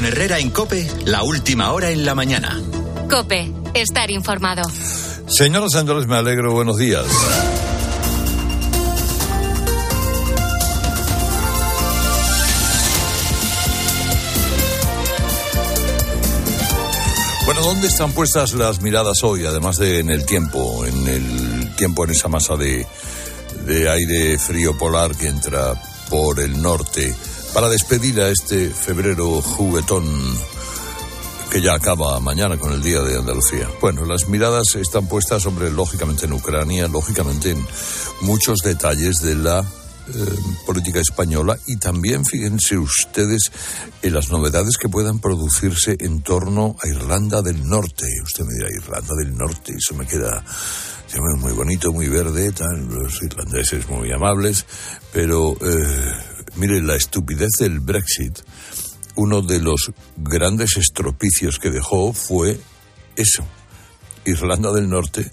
Con Herrera en Cope, la última hora en la mañana. Cope, estar informado. Señoras y señores, me alegro. Buenos días. Bueno, ¿dónde están puestas las miradas hoy? Además de en el tiempo, en el tiempo en esa masa de, de aire frío polar que entra por el norte para despedir a este febrero juguetón que ya acaba mañana con el Día de Andalucía. Bueno, las miradas están puestas, hombre, lógicamente en Ucrania, lógicamente en muchos detalles de la eh, política española y también fíjense ustedes en las novedades que puedan producirse en torno a Irlanda del Norte. Usted me dirá, Irlanda del Norte, eso me queda muy bonito, muy verde, tal, los irlandeses muy amables, pero eh, mire, la estupidez del Brexit, uno de los grandes estropicios que dejó fue eso, Irlanda del Norte,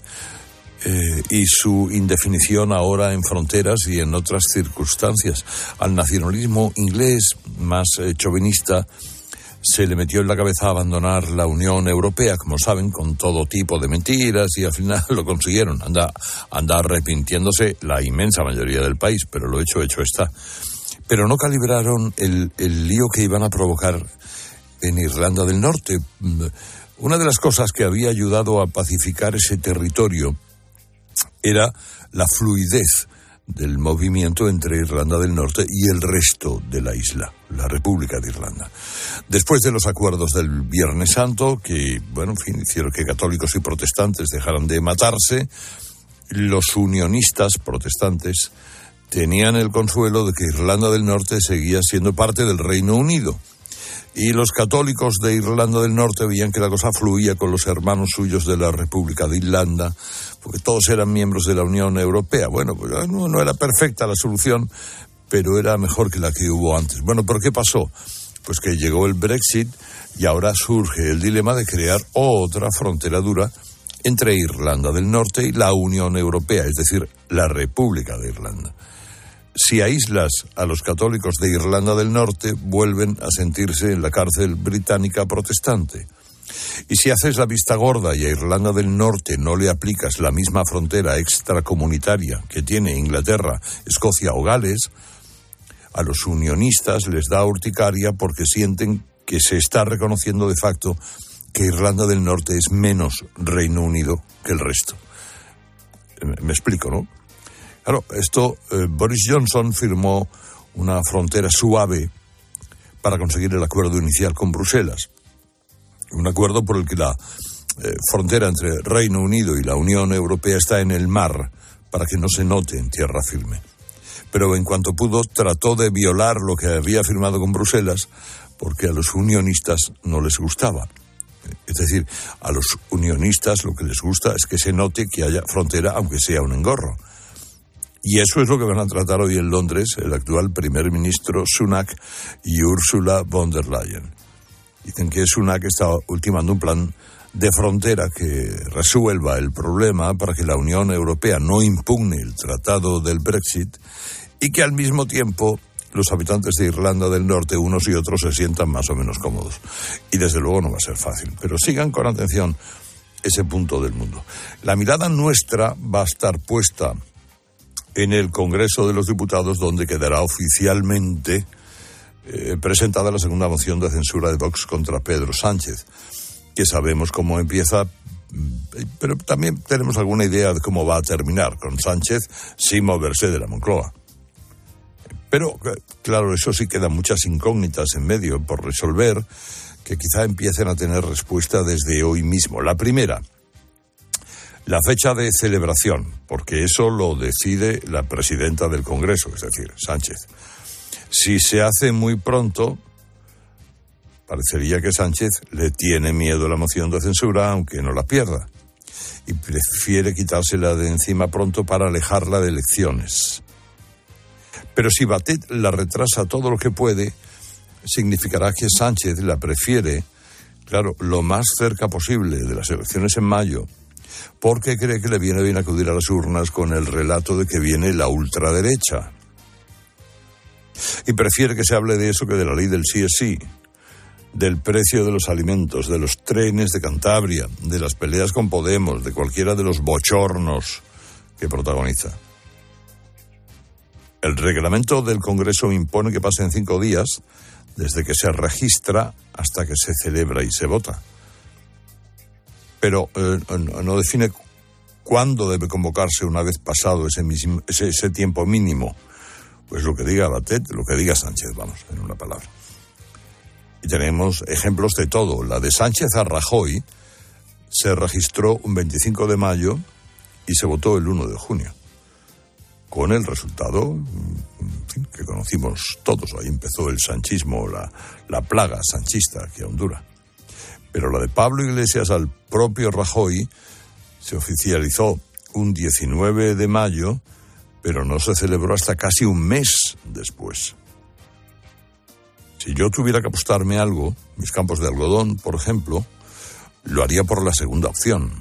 eh, y su indefinición ahora en fronteras y en otras circunstancias. Al nacionalismo inglés más eh, chauvinista se le metió en la cabeza abandonar la Unión Europea, como saben, con todo tipo de mentiras y al final lo consiguieron. Anda, anda arrepintiéndose la inmensa mayoría del país, pero lo hecho, hecho está. Pero no calibraron el, el lío que iban a provocar en Irlanda del Norte. Una de las cosas que había ayudado a pacificar ese territorio era la fluidez del movimiento entre Irlanda del Norte y el resto de la isla, la República de Irlanda. Después de los acuerdos del Viernes Santo, que, bueno, en fin, hicieron que católicos y protestantes dejaran de matarse, los unionistas protestantes tenían el consuelo de que Irlanda del Norte seguía siendo parte del Reino Unido y los católicos de Irlanda del Norte veían que la cosa fluía con los hermanos suyos de la República de Irlanda, porque todos eran miembros de la Unión Europea. Bueno, pues ah, no, era perfecta la solución, pero era mejor que la que hubo antes. Bueno, ¿por qué pasó? Pues que llegó el Brexit y ahora surge el dilema de crear otra frontera dura entre Irlanda del Norte y la Unión Europea, es decir, la República de Irlanda si aíslas a los católicos de Irlanda del Norte, vuelven a sentirse en la cárcel británica protestante. Y si haces la vista gorda y a Irlanda del Norte no le aplicas la misma frontera extracomunitaria que tiene Inglaterra, Escocia o Gales, a los unionistas les da urticaria porque sienten que se está reconociendo de facto que Irlanda del Norte es menos Reino Unido que el resto. Me explico, ¿no? Claro, esto, eh, Boris Johnson firmó una frontera suave para conseguir el acuerdo inicial con Bruselas. Un acuerdo por el que la eh, frontera entre Reino Unido y la Unión Europea está en el mar, para que no se note en tierra firme. Pero en cuanto pudo, trató de violar lo que había firmado con Bruselas, porque a los unionistas no les gustaba. Es decir, a los unionistas lo que les gusta es que se note que haya frontera, aunque sea un engorro. Y eso es lo que van a tratar hoy en Londres el actual primer ministro Sunak y Ursula von der Leyen. Dicen que Sunak está ultimando un plan de frontera que resuelva el problema para que la Unión Europea no impugne el tratado del Brexit y que al mismo tiempo los habitantes de Irlanda del Norte, unos y otros, se sientan más o menos cómodos. Y desde luego no va a ser fácil. Pero sigan con atención ese punto del mundo. La mirada nuestra va a estar puesta en el Congreso de los Diputados, donde quedará oficialmente eh, presentada la segunda moción de censura de Vox contra Pedro Sánchez, que sabemos cómo empieza, mm, pero también tenemos alguna idea de cómo va a terminar con Sánchez sin moverse de la Moncloa. Pero, eh, claro, eso sí quedan muchas incógnitas en medio por resolver que quizá empiecen a tener respuesta desde hoy mismo. La primera, la fecha de celebración, porque eso lo decide la presidenta del Congreso, es decir, Sánchez. Si se hace muy pronto, parecería que Sánchez le tiene miedo a la moción de censura, aunque no la pierda, y prefiere quitársela de encima pronto para alejarla de elecciones. Pero si Batet la retrasa todo lo que puede, significará que Sánchez la prefiere, claro, lo más cerca posible de las elecciones en mayo, porque cree que le viene bien acudir a las urnas con el relato de que viene la ultraderecha. Y prefiere que se hable de eso que de la ley del sí es sí. del precio de los alimentos, de los trenes de Cantabria, de las peleas con Podemos, de cualquiera de los bochornos que protagoniza. El reglamento del Congreso impone que pasen cinco días desde que se registra hasta que se celebra y se vota. Pero eh, no define cuándo debe convocarse una vez pasado ese, ese, tiempo mínimo. Pues lo que diga Batet, lo que diga Sánchez, vamos, en una palabra. Y tenemos ejemplos de todo. La de Sánchez a Rajoy se registró un 25 de mayo y se votó el 1 de junio. Con el resultado que conocimos todos. Ahí empezó el sanchismo, la, la plaga sanchista aquí a Honduras. Pero la de Pablo Iglesias al propio Rajoy se oficializó un 19 de mayo, pero no se celebró hasta casi un mes después. Si yo tuviera que apostarme algo, mis campos de algodón, por ejemplo, lo haría por la segunda opción.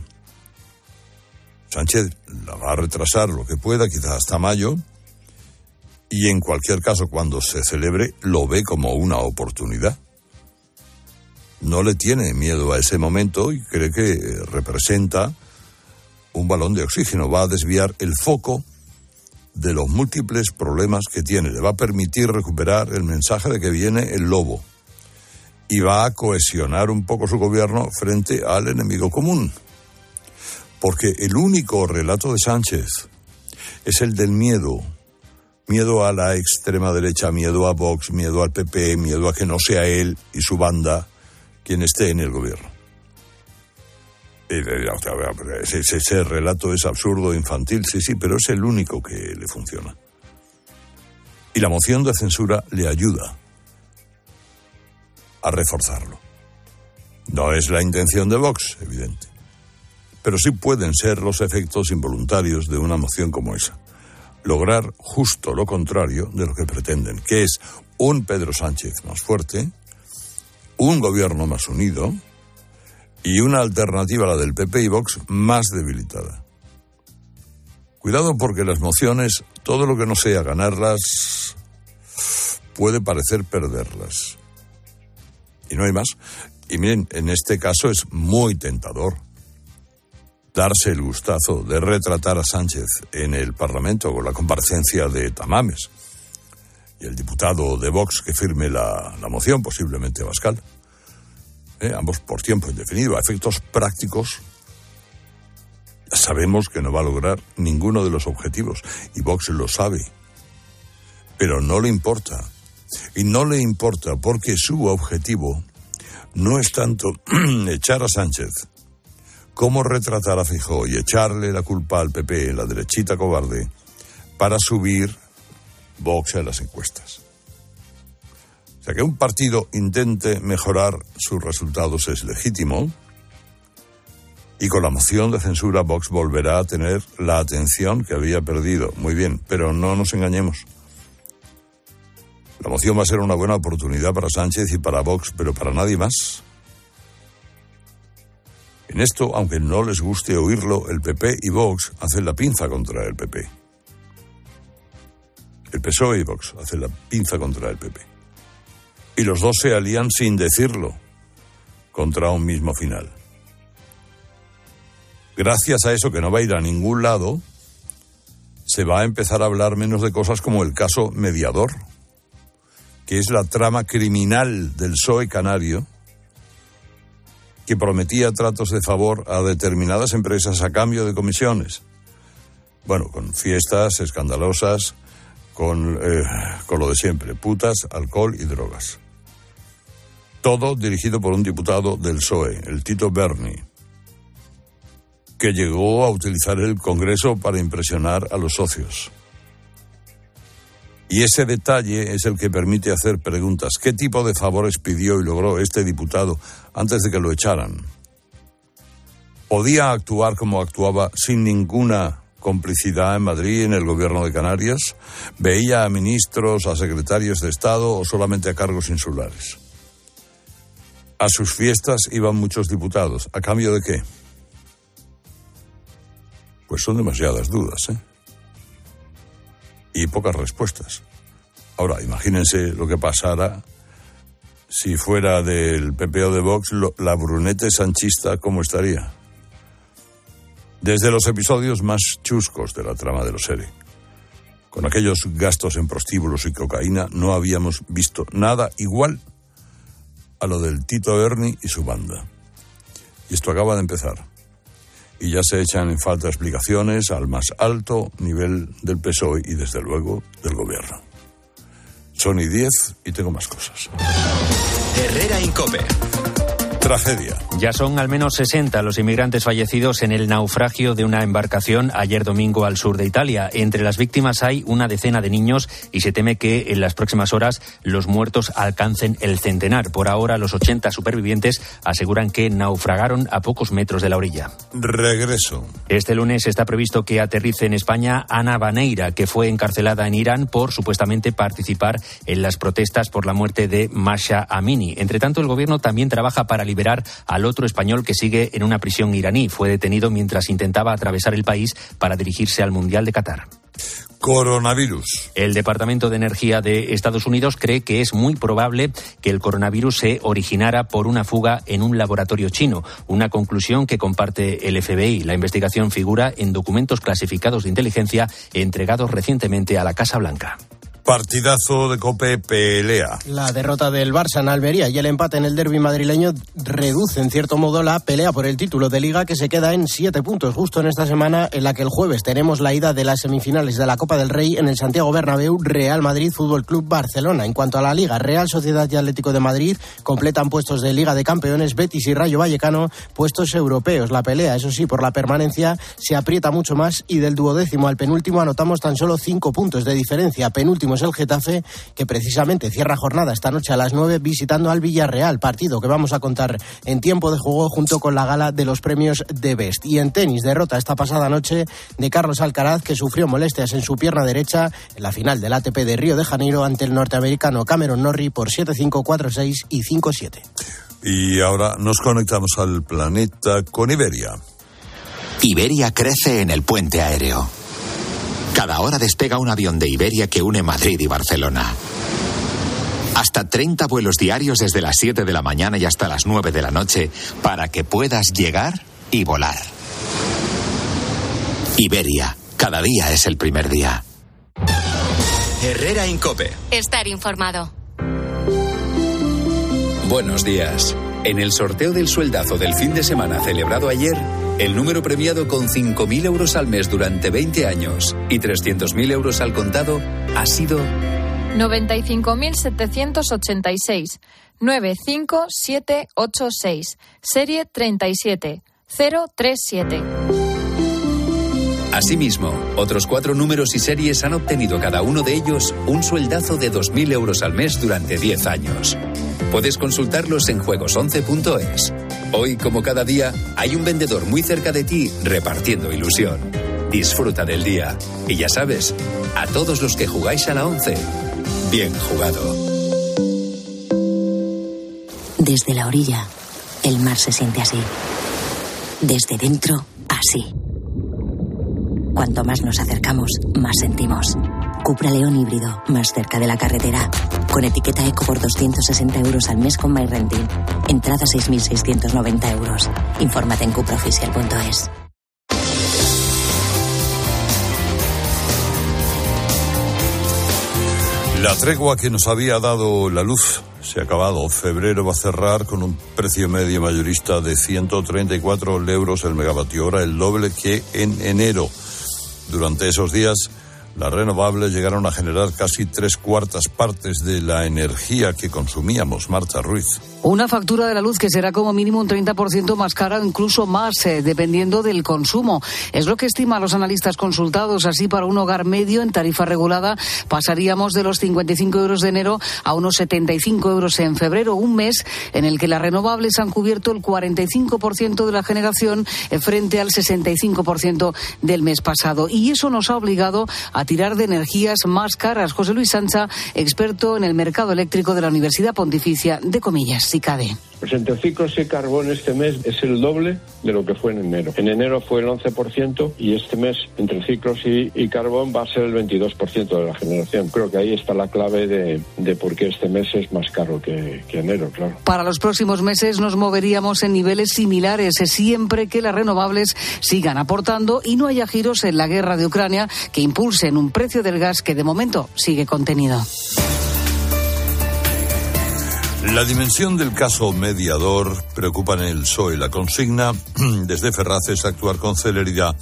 Sánchez la va a retrasar lo que pueda, quizás hasta mayo, y en cualquier caso, cuando se celebre, lo ve como una oportunidad. No le tiene miedo a ese momento y cree que representa un balón de oxígeno, va a desviar el foco de los múltiples problemas que tiene, le va a permitir recuperar el mensaje de que viene el lobo y va a cohesionar un poco su gobierno frente al enemigo común. Porque el único relato de Sánchez es el del miedo, miedo a la extrema derecha, miedo a Vox, miedo al PP, miedo a que no sea él y su banda quien esté en el gobierno. Ese, ese, relato es absurdo, infantil, sí, sí, pero es el único que le funciona. Y la moción de censura le ayuda a reforzarlo. No es la intención de Vox, evidente, pero sí pueden ser los efectos involuntarios de una moción como esa. Lograr justo lo contrario de lo que pretenden, que es un Pedro Sánchez más fuerte, un gobierno más unido, y una alternativa a la del PP y Vox más debilitada. Cuidado porque las mociones, todo lo que no sea ganarlas, puede parecer perderlas. Y no hay más. Y miren, en este caso es muy tentador darse el gustazo de retratar a Sánchez en el Parlamento con la comparecencia de Tamames y el diputado de Vox que firme la, la moción, posiblemente Bascal. ¿eh? ambos por tiempo indefinido, a efectos prácticos, sabemos que no va a lograr ninguno de los objetivos, y Vox lo sabe. Pero no le importa. Y no le importa porque su objetivo no es tanto echar a Sánchez como retratar a Fijó y echarle la culpa al PP, la derechita cobarde, para subir Vox a las encuestas sea, que un partido intente mejorar sus resultados es legítimo y con la moción de censura Vox volverá a tener la atención que había perdido. Muy bien, pero no nos engañemos. La moción va a ser una buena oportunidad para Sánchez y para Vox, pero para nadie más. En esto, aunque no les guste oírlo, el PP y Vox hacen la pinza contra el PP. El PSOE y Vox hacen la pinza contra el PP y los dos se alían sin decirlo contra un mismo final. Gracias a eso que no va a ir a ningún lado, se va a empezar a hablar menos de cosas como el caso mediador, que es la trama criminal del PSOE canario, que prometía tratos de favor a determinadas empresas a cambio de comisiones. Bueno, con fiestas escandalosas, con, eh, con lo de siempre, putas, alcohol y drogas. Todo dirigido por un diputado del PSOE, el Tito Berni, que llegó a utilizar el Congreso para impresionar a los socios. Y ese detalle es el que permite hacer preguntas. ¿Qué tipo de favores pidió y logró este diputado antes de que lo echaran? ¿Podía actuar como actuaba sin ninguna complicidad en Madrid, en el gobierno de Canarias? ¿Veía a ministros, a secretarios de Estado o solamente a cargos insulares? A sus fiestas iban muchos diputados. ¿A cambio de qué? Pues son demasiadas dudas, ¿eh? Y pocas respuestas. Ahora, imagínense lo que pasara si fuera del PPO de Vox, la brunete sanchista, ¿cómo estaría? Desde los episodios más chuscos de la trama de los serie, con aquellos gastos en prostíbulos y cocaína, no habíamos visto nada igual a lo del Tito Erni y su banda. Y esto acaba de empezar. Y ya se echan en falta explicaciones al más alto nivel del PSOE y desde luego del gobierno. Son y 10 y tengo más cosas. Herrera Incope tragedia. Ya son al menos 60 los inmigrantes fallecidos en el naufragio de una embarcación ayer domingo al sur de Italia. Entre las víctimas hay una decena de niños y se teme que en las próximas horas los muertos alcancen el centenar. Por ahora, los 80 supervivientes aseguran que naufragaron a pocos metros de la orilla. Regreso. Este lunes está previsto que aterrice en España Ana Baneira, que fue encarcelada en Irán por supuestamente participar en las protestas por la muerte de Masha Amini. Entre tanto, el gobierno también trabaja para liberar al otro español que sigue en una prisión iraní. Fue detenido mientras intentaba atravesar el país para dirigirse al Mundial de Qatar. Coronavirus. El Departamento de Energía de Estados Unidos cree que es muy probable que el coronavirus se originara por una fuga en un laboratorio chino, una conclusión que comparte el FBI. La investigación figura en documentos clasificados de inteligencia entregados recientemente a la Casa Blanca. Partidazo de Cope pelea. La derrota del Barça en Almería y el empate en el derby madrileño reduce en cierto modo la pelea por el título de liga que se queda en siete puntos justo en esta semana en la que el jueves tenemos la ida de las semifinales de la Copa del Rey en el Santiago Bernabéu Real Madrid Fútbol Club Barcelona. En cuanto a la liga, Real Sociedad y Atlético de Madrid completan puestos de Liga de Campeones, Betis y Rayo Vallecano puestos europeos. La pelea, eso sí, por la permanencia se aprieta mucho más y del duodécimo al penúltimo anotamos tan solo cinco puntos de diferencia. Penúltimo el Getafe, que precisamente cierra jornada esta noche a las 9 visitando al Villarreal, partido que vamos a contar en tiempo de juego junto con la gala de los premios de Best. Y en tenis, derrota esta pasada noche de Carlos Alcaraz, que sufrió molestias en su pierna derecha en la final del ATP de Río de Janeiro ante el norteamericano Cameron Norrie por 7-5, 4-6 y 5-7. Y ahora nos conectamos al planeta con Iberia. Iberia crece en el puente aéreo cada hora despega un avión de Iberia que une Madrid y Barcelona. Hasta 30 vuelos diarios desde las 7 de la mañana y hasta las 9 de la noche para que puedas llegar y volar. Iberia, cada día es el primer día. Herrera Incope. Estar informado. Buenos días. En el sorteo del sueldazo del fin de semana celebrado ayer, el número premiado con 5.000 euros al mes durante 20 años y 300.000 euros al contado ha sido 95.786 95786 serie 37 037. Asimismo, otros cuatro números y series han obtenido cada uno de ellos un sueldazo de 2.000 euros al mes durante 10 años. Puedes consultarlos en juegos11.es. Hoy, como cada día, hay un vendedor muy cerca de ti repartiendo ilusión. Disfruta del día. Y ya sabes, a todos los que jugáis a la 11, bien jugado. Desde la orilla, el mar se siente así. Desde dentro, así. Cuanto más nos acercamos, más sentimos. Cupra León híbrido, más cerca de la carretera. Con etiqueta Eco por 260 euros al mes con MyRenting. Entrada 6.690 euros. Infórmate en cupraoficial.es. La tregua que nos había dado la luz se ha acabado. Febrero va a cerrar con un precio medio mayorista de 134 euros el megavatio hora, el doble que en enero. Durante esos días las renovables llegaron a generar casi tres cuartas partes de la energía que consumíamos. Marta Ruiz. Una factura de la luz que será como mínimo un 30% más cara o incluso más, eh, dependiendo del consumo. Es lo que estiman los analistas consultados. Así, para un hogar medio en tarifa regulada, pasaríamos de los 55 euros de enero a unos 75 euros en febrero, un mes en el que las renovables han cubierto el 45% de la generación eh, frente al 65% del mes pasado. Y eso nos ha obligado a tirar de energías más caras. José Luis Sancha, experto en el mercado eléctrico de la Universidad Pontificia de Comillas, CICADE. Pues 65 y carbón este mes es el doble de lo que fue en enero. En enero fue el 11% y este mes entre ciclos y, carbón va a ser el 22% de la generación. Creo que ahí está la clave de, de por qué este mes es más caro que, que, enero, claro. Para los próximos meses nos moveríamos en niveles similares eh, siempre que las renovables sigan aportando y no haya giros en la guerra de Ucrania que impulsen un precio del gas que de momento sigue contenido. La dimensión del caso mediador preocupa en el PSOE. La consigna desde Ferraz es actuar con celeridad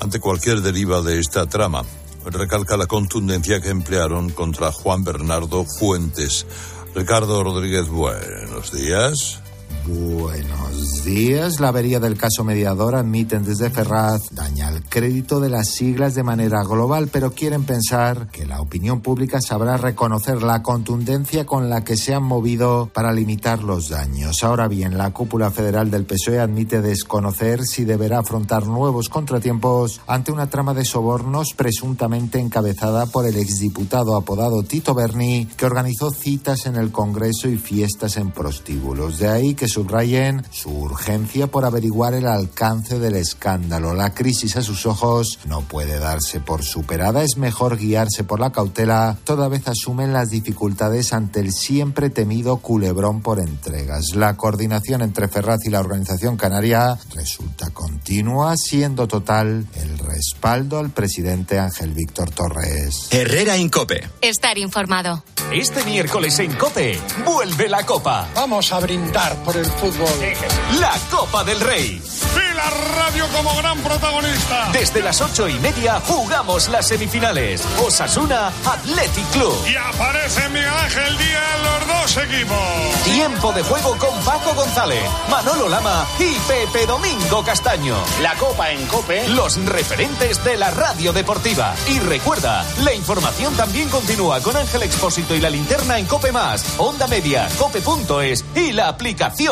ante cualquier deriva de esta trama. Recalca la contundencia que emplearon contra Juan Bernardo Fuentes. Ricardo Rodríguez, buenos días. Buenos días. La avería del caso mediador admiten desde Ferraz daña el crédito de las siglas de manera global, pero quieren pensar que la opinión pública sabrá reconocer la contundencia con la que se han movido para limitar los daños. Ahora bien, la cúpula federal del PSOE admite desconocer si deberá afrontar nuevos contratiempos ante una trama de sobornos presuntamente encabezada por el exdiputado apodado Tito Berni, que organizó citas en el Congreso y fiestas en prostíbulos. De ahí que subrayen su urgencia por averiguar el alcance del escándalo. La crisis a sus ojos no puede darse por superada, es mejor guiarse por la cautela, toda vez asumen las dificultades ante el siempre temido culebrón por entregas. La coordinación entre Ferraz y la organización canaria resulta continua, siendo total el respaldo al presidente Ángel Víctor Torres. Herrera Incope. Estar informado. Este miércoles en Cope vuelve la Copa. Vamos a brindar por el fútbol. La Copa del Rey. Y la radio como gran protagonista. Desde las ocho y media jugamos las semifinales. Osasuna Athletic Club. Y aparece Miguel Ángel Díaz en los dos equipos. Tiempo de juego con Paco González, Manolo Lama y Pepe Domingo Castaño. La Copa en Cope. Los referentes de la radio deportiva. Y recuerda, la información también continúa con Ángel Expósito y la linterna en Cope Más, Onda Media, Cope.es y la aplicación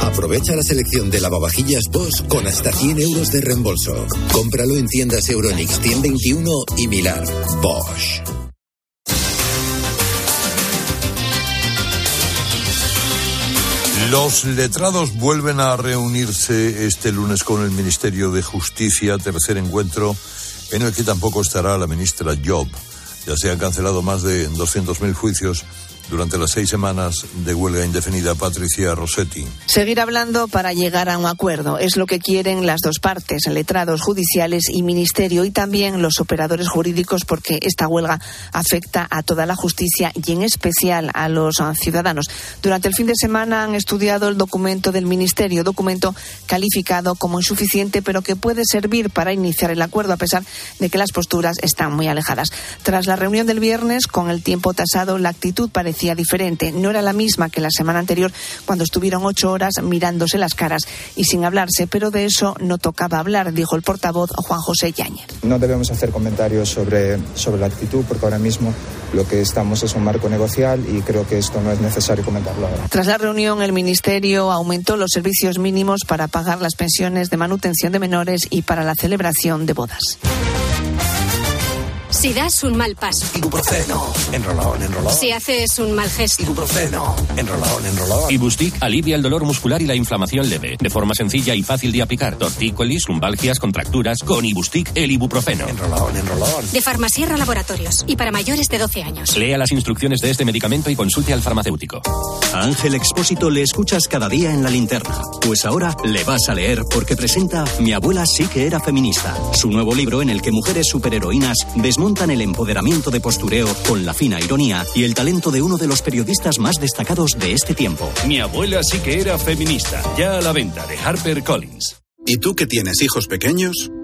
Aprovecha la selección de lavavajillas Bosch con hasta 100 euros de reembolso. Cómpralo en tiendas Euronix 121 y Milar. Bosch. Los letrados vuelven a reunirse este lunes con el Ministerio de Justicia, tercer encuentro en el que tampoco estará la ministra Job. Ya se han cancelado más de 200.000 juicios durante las seis semanas de huelga indefinida, Patricia Rossetti. Seguir hablando para llegar a un acuerdo es lo que quieren las dos partes, letrados judiciales y ministerio, y también los operadores jurídicos, porque esta huelga afecta a toda la justicia y en especial a los ciudadanos. Durante el fin de semana han estudiado el documento del ministerio, documento calificado como insuficiente, pero que puede servir para iniciar el acuerdo, a pesar de que las posturas están muy alejadas. Tras la reunión del viernes, con el tiempo tasado, la actitud parecía diferente. No era la misma que la semana anterior, cuando estuvieron ocho horas mirándose las caras y sin hablarse, pero de eso no tocaba hablar, dijo el portavoz Juan José Yáñez. No debemos hacer comentarios sobre, sobre la actitud, porque ahora mismo lo que estamos es un marco negocial y creo que esto no es necesario comentarlo ahora. Tras la reunión, el Ministerio aumentó los servicios mínimos para pagar las pensiones de manutención de menores y para la celebración de bodas. Si das un mal paso. Ibuprofeno. Enrolón, enrolón. Si haces un mal gesto. Ibuprofeno. Enrolón, enrolón. Ibustic alivia el dolor muscular y la inflamación leve. De forma sencilla y fácil de aplicar. Tortícolis, lumbalgias, contracturas. Con Ibustic, el ibuprofeno. Enrolón, enrolón. De Farmasierra Laboratorios. Y para mayores de 12 años. Lea las instrucciones de este medicamento y consulte al farmacéutico. A Ángel Expósito le escuchas cada día en la linterna. Pues ahora le vas a leer porque presenta Mi abuela sí que era feminista. Su nuevo libro en el que mujeres superheroínas desmontan el empoderamiento de postureo con la fina ironía y el talento de uno de los periodistas más destacados de este tiempo. Mi abuela sí que era feminista. Ya a la venta de Harper Collins. ¿Y tú que tienes hijos pequeños?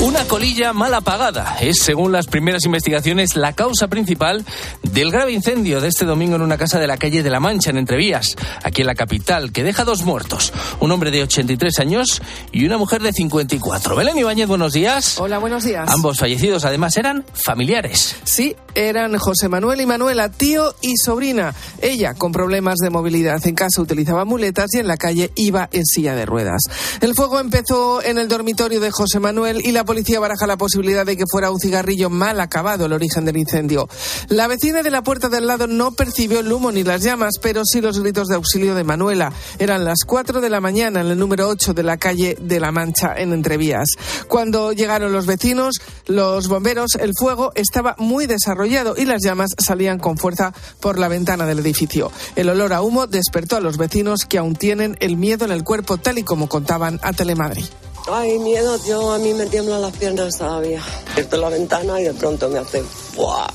Una colilla mal apagada es, según las primeras investigaciones, la causa principal del grave incendio de este domingo en una casa de la calle de La Mancha, en Entrevías, aquí en la capital, que deja dos muertos, un hombre de 83 años y una mujer de 54. Belén Ibáñez, buenos días. Hola, buenos días. Ambos fallecidos, además, eran familiares. Sí, eran José Manuel y Manuela, tío y sobrina. Ella con problemas de movilidad. En casa utilizaba muletas y en la calle iba en silla de ruedas. El fuego empezó en el dormitorio de José Manuel y la policía baraja la posibilidad de que fuera un cigarrillo mal acabado el origen del incendio. La vecina de la puerta del lado no percibió el humo ni las llamas, pero sí los gritos de auxilio de Manuela. Eran las 4 de la mañana en el número 8 de la calle de La Mancha, en Entrevías. Cuando llegaron los vecinos, los bomberos, el fuego estaba muy desarrollado y las llamas salían con fuerza por la ventana del edificio. El olor a humo despertó a los vecinos que aún tienen el miedo en el cuerpo, tal y como contaban a Telemadrid. Ay, miedo, yo a mí me tiemblan las piernas todavía. Abierto la ventana y de pronto me hace ¡buah!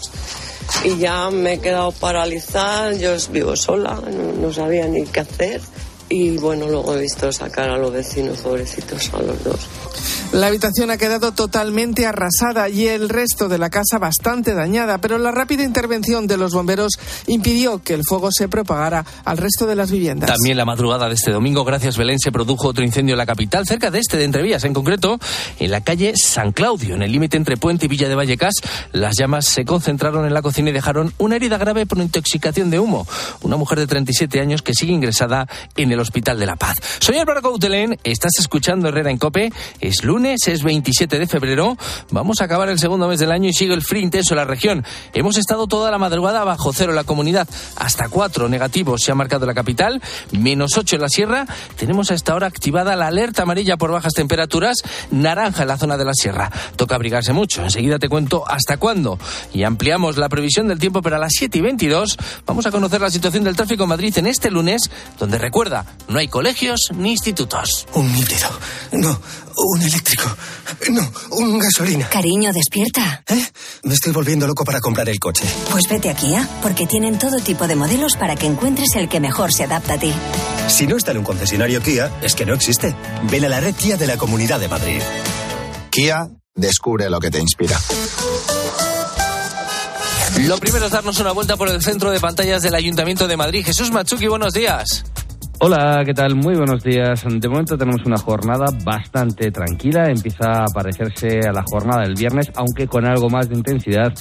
Y ya me he quedado paralizada, yo vivo sola, no, no sabía ni qué hacer. Y bueno, luego he visto sacar a los vecinos, pobrecitos, a los dos. La habitación ha quedado totalmente arrasada y el resto de la casa bastante dañada, pero la rápida intervención de los bomberos impidió que el fuego se propagara al resto de las viviendas. También la madrugada de este domingo, gracias Belén, se produjo otro incendio en la capital, cerca de este de Entrevías, en concreto en la calle San Claudio, en el límite entre Puente y Villa de Vallecas. Las llamas se concentraron en la cocina y dejaron una herida grave por intoxicación de humo. Una mujer de 37 años que sigue ingresada en el Hospital de la Paz. Soy Álvaro Coutelén, estás escuchando Herrera en Cope. Es lunes, es 27 de febrero. Vamos a acabar el segundo mes del año y sigue el frío intenso en la región. Hemos estado toda la madrugada bajo cero en la comunidad. Hasta cuatro negativos se ha marcado la capital, menos ocho en la sierra. Tenemos a esta hora activada la alerta amarilla por bajas temperaturas, naranja en la zona de la sierra. Toca abrigarse mucho. Enseguida te cuento hasta cuándo. Y ampliamos la previsión del tiempo para las 7 y 22. Vamos a conocer la situación del tráfico en Madrid en este lunes, donde recuerda, no hay colegios ni institutos. Un híbrido. No, un eléctrico. No, un gasolina. Cariño, despierta. ¿Eh? Me estoy volviendo loco para comprar el coche. Pues vete a Kia, porque tienen todo tipo de modelos para que encuentres el que mejor se adapta a ti. Si no está en un concesionario Kia, es que no existe. Ven a la red Kia de la Comunidad de Madrid. Kia, descubre lo que te inspira. Lo primero es darnos una vuelta por el centro de pantallas del Ayuntamiento de Madrid. Jesús Machuki, buenos días. Hola, ¿qué tal? Muy buenos días. De momento tenemos una jornada bastante tranquila. Empieza a parecerse a la jornada del viernes, aunque con algo más de intensidad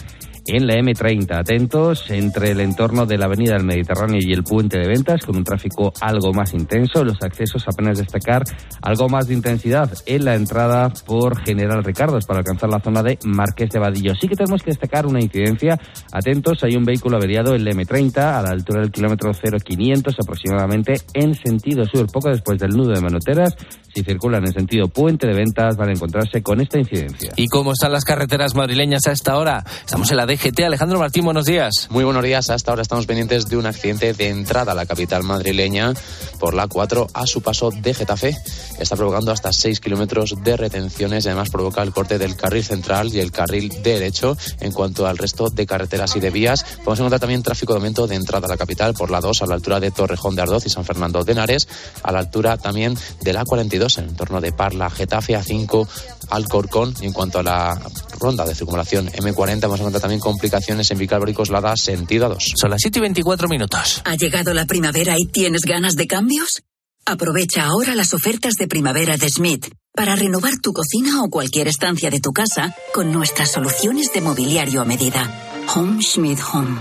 en la M30. Atentos entre el entorno de la Avenida del Mediterráneo y el puente de ventas, con un tráfico algo más intenso. Los accesos apenas destacar algo más de intensidad en la entrada por General Ricardo para alcanzar la zona de Marqués de Vadillo. Sí que tenemos que destacar una incidencia. Atentos, hay un vehículo averiado en la M30 a la altura del kilómetro 0500 aproximadamente en sentido sur, poco después del nudo de Manoteras. Si circulan en sentido puente de ventas van a encontrarse con esta incidencia. ¿Y cómo están las carreteras madrileñas a esta hora? Estamos en la DGT. Alejandro Martín, buenos días. Muy buenos días. Hasta ahora estamos pendientes de un accidente de entrada a la capital madrileña por la 4 a su paso de Getafe. Está provocando hasta 6 kilómetros de retenciones y además provoca el corte del carril central y el carril derecho. En cuanto al resto de carreteras y de vías, podemos encontrar también tráfico de aumento de entrada a la capital por la 2 a la altura de Torrejón de Ardoz y San Fernando de Henares, a la altura también de la 42 en el entorno de Parla, Getafe, A5, Alcorcón. Y en cuanto a la ronda de circulación M40, vamos a encontrar también complicaciones en Vical Bricoslada, sentido a 2. Son las 7 y 24 minutos. ¿Ha llegado la primavera y tienes ganas de cambios? Aprovecha ahora las ofertas de primavera de Schmidt para renovar tu cocina o cualquier estancia de tu casa con nuestras soluciones de mobiliario a medida. Home Schmidt Home.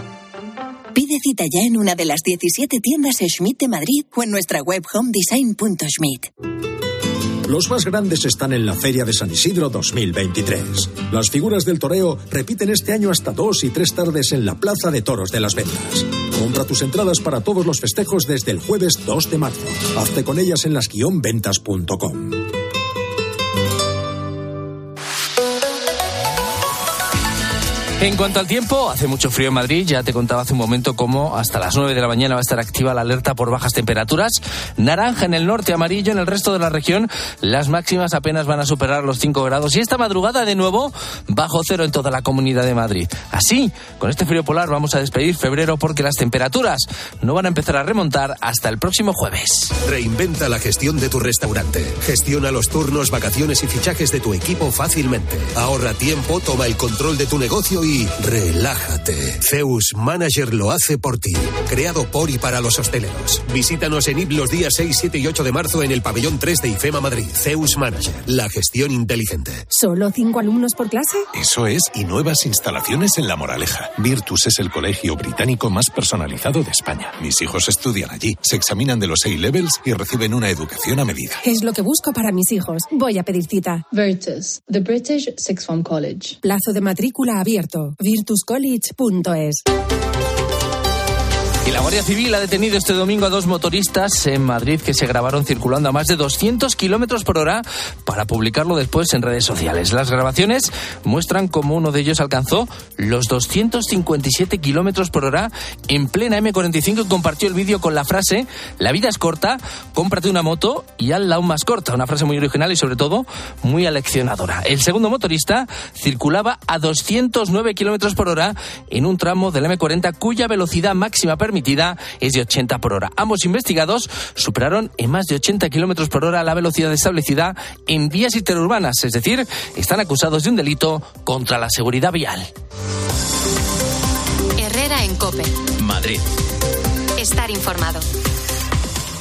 Pide cita ya en una de las 17 tiendas Schmidt de Madrid o en nuestra web homedesign.schmidt. Los más grandes están en la Feria de San Isidro 2023. Las figuras del toreo repiten este año hasta dos y tres tardes en la Plaza de Toros de las Ventas. Compra tus entradas para todos los festejos desde el jueves 2 de marzo. Hazte con ellas en las-ventas.com. En cuanto al tiempo, hace mucho frío en Madrid. Ya te contaba hace un momento cómo hasta las 9 de la mañana va a estar activa la alerta por bajas temperaturas. Naranja en el norte, amarillo en el resto de la región. Las máximas apenas van a superar los 5 grados. Y esta madrugada, de nuevo, bajo cero en toda la comunidad de Madrid. Así, con este frío polar vamos a despedir febrero porque las temperaturas no van a empezar a remontar hasta el próximo jueves. Reinventa la gestión de tu restaurante. Gestiona los turnos, vacaciones y fichajes de tu equipo fácilmente. Ahorra tiempo, toma el control de tu negocio y relájate. Zeus Manager lo hace por ti. Creado por y para los hosteleros. Visítanos en IP los días 6, 7 y 8 de marzo en el pabellón 3 de IFEMA Madrid. Zeus Manager. La gestión inteligente. ¿Solo cinco alumnos por clase? Eso es, y nuevas instalaciones en La Moraleja. Virtus es el colegio británico más personalizado de España. Mis hijos estudian allí, se examinan de los A-levels y reciben una educación a medida. Es lo que busco para mis hijos. Voy a pedir cita. Virtus, The British Sixth Form College. Plazo de matrícula abierto. virtuscollege.es. Y la Guardia Civil ha detenido este domingo a dos motoristas en Madrid que se grabaron circulando a más de 200 kilómetros por hora para publicarlo después en redes sociales. Las grabaciones muestran cómo uno de ellos alcanzó los 257 kilómetros por hora en plena M45 y compartió el vídeo con la frase: La vida es corta, cómprate una moto y hazla aún más corta. Una frase muy original y sobre todo muy aleccionadora. El segundo motorista circulaba a 209 kilómetros por hora en un tramo del M40 cuya velocidad máxima permitida es de 80 por hora. Ambos investigados superaron en más de 80 kilómetros por hora la velocidad establecida en vías interurbanas, es decir, están acusados de un delito contra la seguridad vial. Herrera en Cope. Madrid. Estar informado.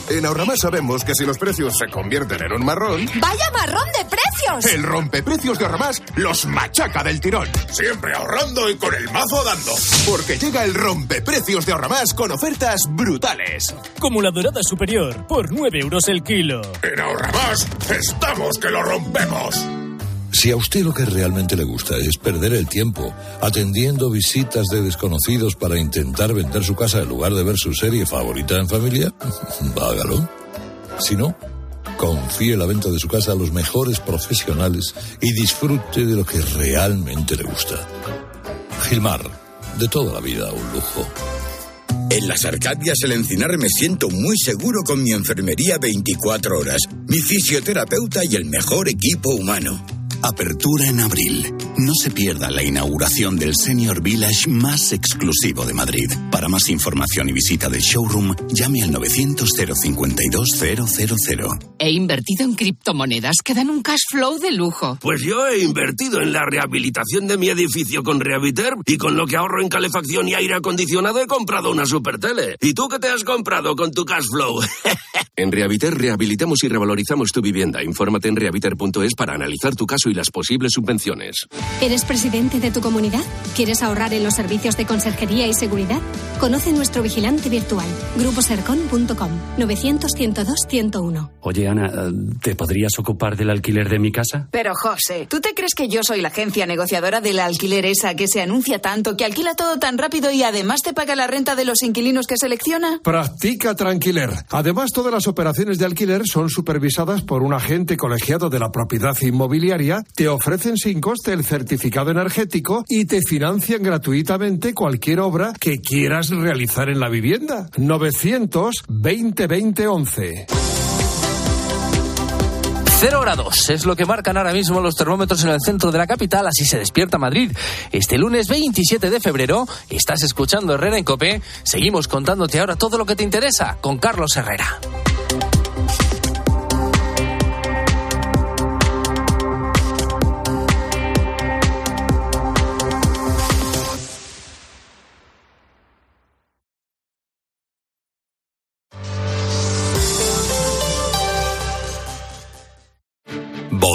En Ahorramás sabemos que si los precios se convierten en un marrón... ¡Vaya marrón de precios! El rompeprecios de Ahorramás los machaca del tirón. Siempre ahorrando y con el mazo dando. Porque llega el rompeprecios de Ahorramás con ofertas brutales. Como la dorada superior, por 9 euros el kilo. En Ahorramás estamos que lo rompemos. Si a usted lo que realmente le gusta es perder el tiempo atendiendo visitas de desconocidos para intentar vender su casa en lugar de ver su serie favorita en familia, hágalo. Si no, confíe la venta de su casa a los mejores profesionales y disfrute de lo que realmente le gusta. Gilmar, de toda la vida un lujo. En las Arcadias El Encinar me siento muy seguro con mi enfermería 24 horas, mi fisioterapeuta y el mejor equipo humano. Apertura en abril. No se pierda la inauguración del Senior Village más exclusivo de Madrid. Para más información y visita del showroom, llame al 900-052-000. He invertido en criptomonedas que dan un cash flow de lujo. Pues yo he invertido en la rehabilitación de mi edificio con Rehabiter y con lo que ahorro en calefacción y aire acondicionado he comprado una super tele. ¿Y tú qué te has comprado con tu cash flow? en Rehabiter rehabilitamos y revalorizamos tu vivienda. Infórmate en rehabiter.es para analizar tu caso y las posibles subvenciones. ¿Eres presidente de tu comunidad? ¿Quieres ahorrar en los servicios de conserjería y seguridad? Conoce nuestro vigilante virtual, gruposercon.com, 900-102-101. Oye, Ana, ¿te podrías ocupar del alquiler de mi casa? Pero, José, ¿tú te crees que yo soy la agencia negociadora del alquiler esa que se anuncia tanto, que alquila todo tan rápido y además te paga la renta de los inquilinos que selecciona? Practica Tranquiler. Además, todas las operaciones de alquiler son supervisadas por un agente colegiado de la propiedad inmobiliaria, te ofrecen sin coste el certificado energético y te financian gratuitamente cualquier obra que quieras realizar en la vivienda. 920 20 11. 0 grados es lo que marcan ahora mismo los termómetros en el centro de la capital, así se despierta Madrid. Este lunes 27 de febrero estás escuchando Herrera en Copé. Seguimos contándote ahora todo lo que te interesa con Carlos Herrera.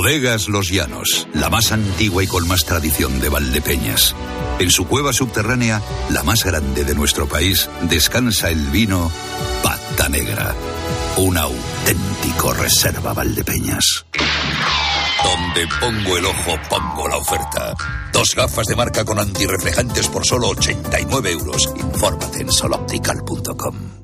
Bodegas Los Llanos, la más antigua y con más tradición de Valdepeñas. En su cueva subterránea, la más grande de nuestro país, descansa el vino Pata Negra, un auténtico reserva Valdepeñas. Donde pongo el ojo, pongo la oferta. Dos gafas de marca con antirreflejantes por solo 89 euros. Infórmate en soloptical.com.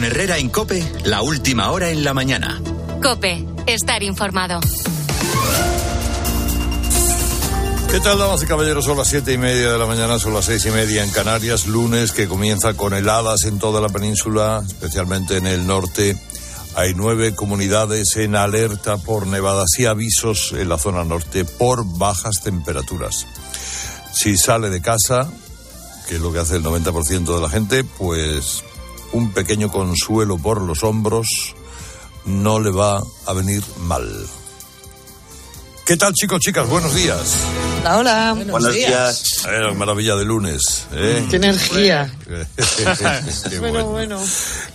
Con Herrera en Cope, la última hora en la mañana. Cope, estar informado. ¿Qué tal, damas y caballeros? Son las siete y media de la mañana, son las seis y media en Canarias, lunes que comienza con heladas en toda la península, especialmente en el norte. Hay nueve comunidades en alerta por nevadas y avisos en la zona norte por bajas temperaturas. Si sale de casa, que es lo que hace el 90% de la gente, pues un pequeño consuelo por los hombros no le va a venir mal. ¿Qué tal chicos, chicas? Buenos días. Hola, hola. Buenos, días. Eh, maravilla de lunes. ¿eh? Qué energía. Qué bueno, bueno.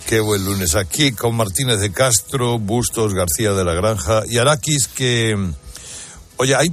Qué buen lunes. Aquí con Martínez de Castro, Bustos, García de la Granja y Araquis que... Oye, hay...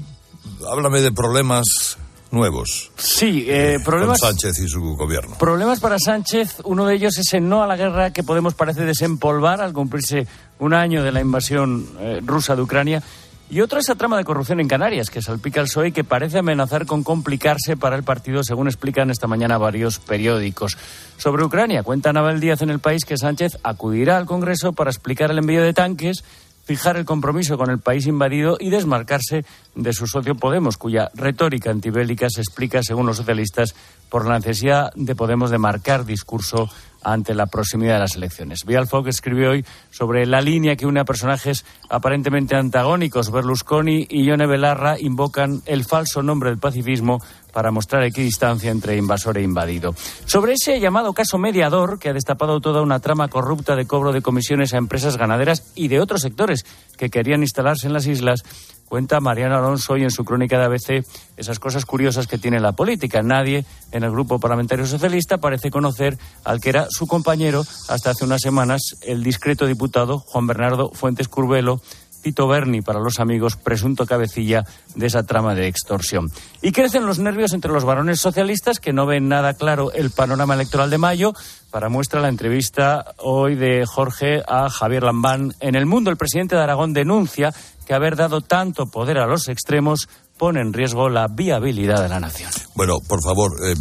Háblame de problemas nuevos. Sí, eh, problemas. Con Sánchez y su gobierno. Problemas para Sánchez. Uno de ellos es el no a la guerra que Podemos parece desempolvar al cumplirse un año de la invasión eh, rusa de Ucrania. Y otro es la trama de corrupción en Canarias, que salpica el PSOE y que parece amenazar con complicarse para el partido, según explican esta mañana varios periódicos. Sobre Ucrania, cuenta Anabel Díaz en el país que Sánchez acudirá al Congreso para explicar el envío de tanques fijar el compromiso con el país invadido y desmarcarse de su socio Podemos, cuya retórica antibélica se explica, según los socialistas, por la necesidad de Podemos de marcar discurso ante la proximidad de las elecciones. Vial Fogg escribió hoy sobre la línea que une a personajes aparentemente antagónicos. Berlusconi y Ione Belarra invocan el falso nombre del pacifismo para mostrar equidistancia entre invasor e invadido. Sobre ese llamado caso mediador, que ha destapado toda una trama corrupta de cobro de comisiones a empresas ganaderas y de otros sectores que querían instalarse en las islas, cuenta Mariano Alonso hoy en su crónica de ABC esas cosas curiosas que tiene la política. Nadie en el grupo parlamentario socialista parece conocer al que era su compañero hasta hace unas semanas, el discreto diputado Juan Bernardo Fuentes Curbelo, Tito Berni para los amigos, presunto cabecilla de esa trama de extorsión. Y crecen los nervios entre los varones socialistas que no ven nada claro el panorama electoral de mayo. Para muestra la entrevista hoy de Jorge a Javier Lambán. En el mundo, el presidente de Aragón denuncia que haber dado tanto poder a los extremos pone en riesgo la viabilidad de la nación. Bueno, por favor, eh,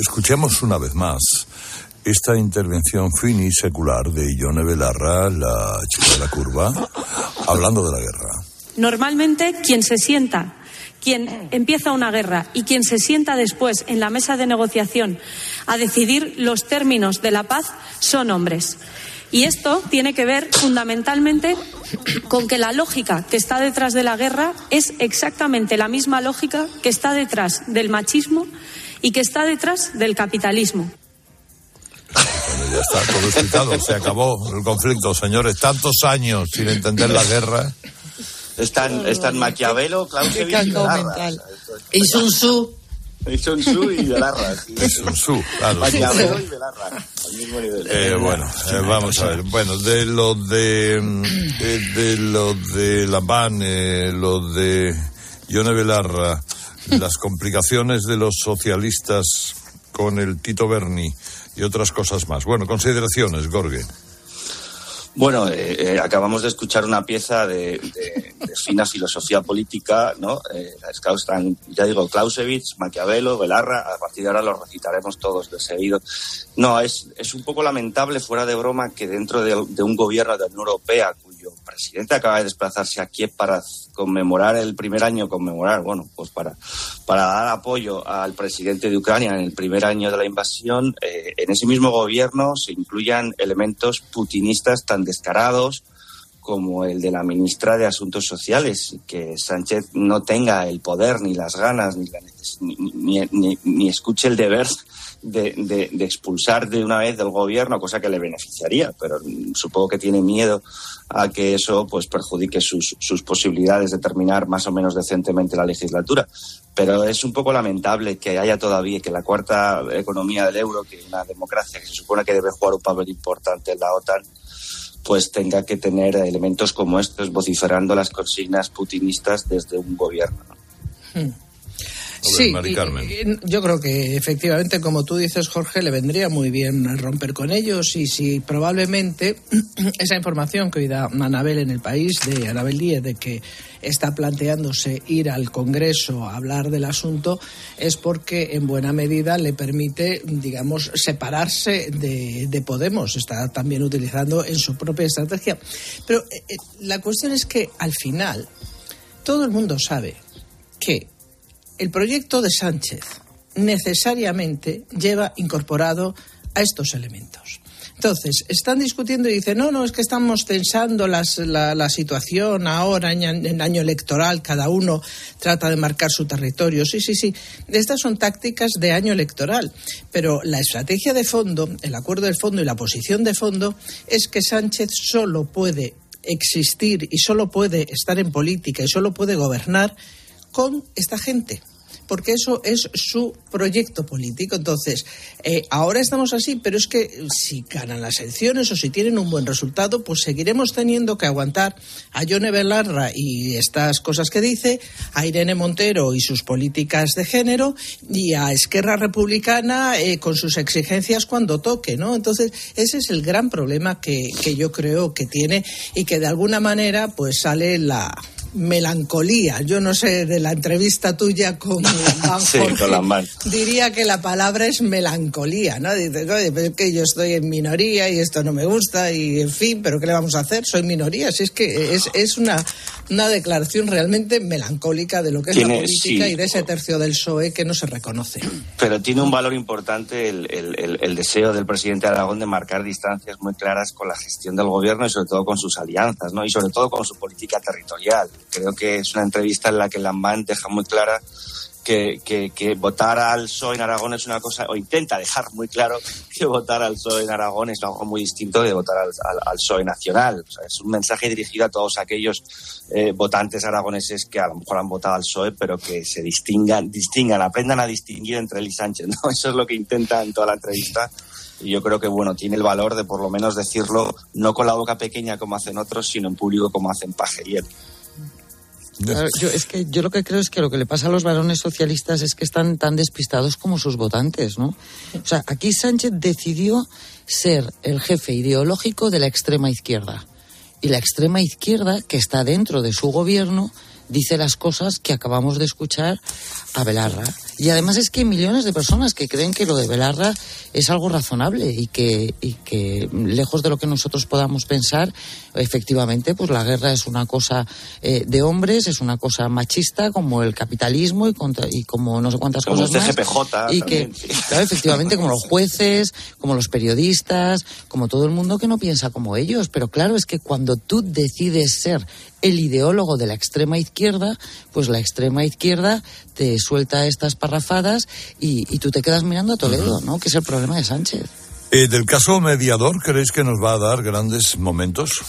escuchemos una vez más esta intervención finisecular de Ione Belarra, la chica de la curva, hablando de la guerra. Normalmente quien se sienta, quien empieza una guerra y quien se sienta después en la mesa de negociación a decidir los términos de la paz son hombres. Y esto tiene que ver fundamentalmente con que la lógica que está detrás de la guerra es exactamente la misma lógica que está detrás del machismo y que está detrás del capitalismo. Bueno, ya está todo explicado, se acabó el conflicto, señores. Tantos años sin entender la guerra. Están, están Maquiavelo, Clausewitz y Belarra. Y Sun Tzu. Y Sun Tzu y Belarra. Sí. Sun Tzu, claro. Maquiavelo y Belarra, al mismo nivel. Eh, bueno, eh, vamos a ver. Bueno, de lo de, de, de lo de Lambán, eh, lo de Ione Belarra, las complicaciones de los socialistas con el Tito Berni y otras cosas más. Bueno, consideraciones, Gorge. Bueno, eh, eh, acabamos de escuchar una pieza de, de, de fina filosofía política, ¿no? Eh, están, ya digo, Clausewitz, Maquiavelo, Belarra, a partir de ahora los recitaremos todos de seguido. No, es, es un poco lamentable, fuera de broma, que dentro de, de un gobierno de la Unión Europea, presidente acaba de desplazarse a Kiev para conmemorar el primer año, conmemorar, bueno, pues para, para dar apoyo al presidente de Ucrania en el primer año de la invasión, eh, en ese mismo gobierno se incluyan elementos putinistas tan descarados como el de la ministra de Asuntos Sociales, que Sánchez no tenga el poder, ni las ganas, ni, la ni, ni, ni, escuche el deber de, de, expulsar de una vez del gobierno, cosa que le beneficiaría, pero supongo que tiene miedo a que eso pues perjudique sus, posibilidades de terminar más o menos decentemente la legislatura. Pero es un poco lamentable que haya todavía que la cuarta economía del euro, que una democracia que se supone que debe jugar un papel importante en la OTAN, pues tenga que tener elementos como estos vociferando las consignas putinistas desde un gobierno. Hmm. Sí, yo creo que efectivamente, como tú dices, Jorge, le vendría muy bien romper con ellos y si probablemente esa información que hoy da Anabel en el país, de Anabel Díez, de que está planteándose ir al Congreso a hablar del asunto, es porque en buena medida le permite, digamos, separarse de, de Podemos. Está también utilizando en su propia estrategia. Pero eh, eh, la cuestión es que al final todo el mundo sabe que el proyecto de Sánchez necesariamente lleva incorporado a estos elementos. Entonces, están discutiendo y dicen, no, no, es que estamos tensando la, situación ahora en, año electoral, cada uno trata de marcar su territorio. Sí, sí, sí, estas son tácticas de año electoral, pero la estrategia de fondo, el acuerdo de fondo y la posición de fondo es que Sánchez solo puede existir y solo puede estar en política y solo puede gobernar con esta gente porque eso es su proyecto político. Entonces, eh, ahora estamos así, pero es que si ganan las elecciones o si tienen un buen resultado, pues seguiremos teniendo que aguantar a Yone Belarra y estas cosas que dice, a Irene Montero y sus políticas de género y a Esquerra Republicana eh, con sus exigencias cuando toque, ¿no? Entonces, ese es el gran problema que, que yo creo que tiene y que de alguna manera pues sale la melancolía. Yo no sé, de la entrevista tuya con Van diría que la palabra es melancolía, ¿no? Dices, oye, pero es que yo estoy en minoría y esto no me gusta y en fin, pero ¿qué le vamos a hacer? Soy minoría. Si es que es, es una, una declaración realmente melancólica de lo que es la política y de ese tercio del PSOE que no se reconoce. Pero tiene un valor importante el, el, el deseo del presidente Aragón de marcar distancias muy claras con la gestión del gobierno y sobre todo con sus alianzas, ¿no? Y sobre todo con su política territorial. Creo que es una entrevista en la que Lambán deja muy clara que, que, votar al PSOE en Aragón es una cosa, o intenta dejar muy claro que votar al PSOE en Aragón es algo muy distinto de votar al, al, PSOE nacional. es un mensaje dirigido a todos aquellos eh, votantes aragoneses que a lo mejor han votado al PSOE, pero que se distingan, distingan, aprendan a distinguir entre él y Sánchez. ¿no? Eso es lo que intenta en toda la entrevista y yo creo que bueno tiene el valor de por lo menos decirlo no con la boca pequeña como hacen otros sino en público como hacen Paje yo, es que yo lo que creo es que lo que le pasa a los varones socialistas es que están tan despistados como sus votantes, ¿no? O sea, aquí Sánchez decidió ser el jefe ideológico de la extrema izquierda. Y la extrema izquierda, que está dentro de su gobierno, dice las cosas que acabamos de escuchar a Belarra. Y además es que hay millones de personas que creen que lo de Belarra es algo razonable y que, y que lejos de lo que nosotros podamos pensar, efectivamente, pues la guerra es una cosa eh, de hombres, es una cosa machista como el capitalismo y, y como no sé cuántas como cosas más. y que, claro, efectivamente, como los jueces, como los periodistas, como todo el mundo que no piensa como ellos. Pero claro, es que cuando tú decides ser el ideólogo de la extrema izquierda, pues la extrema izquierda te suelta estas parrafadas y, tú te quedas mirando a Toledo, ¿no? Que es el problema de Sánchez. Eh, ¿Del caso mediador creéis que nos va a dar grandes momentos?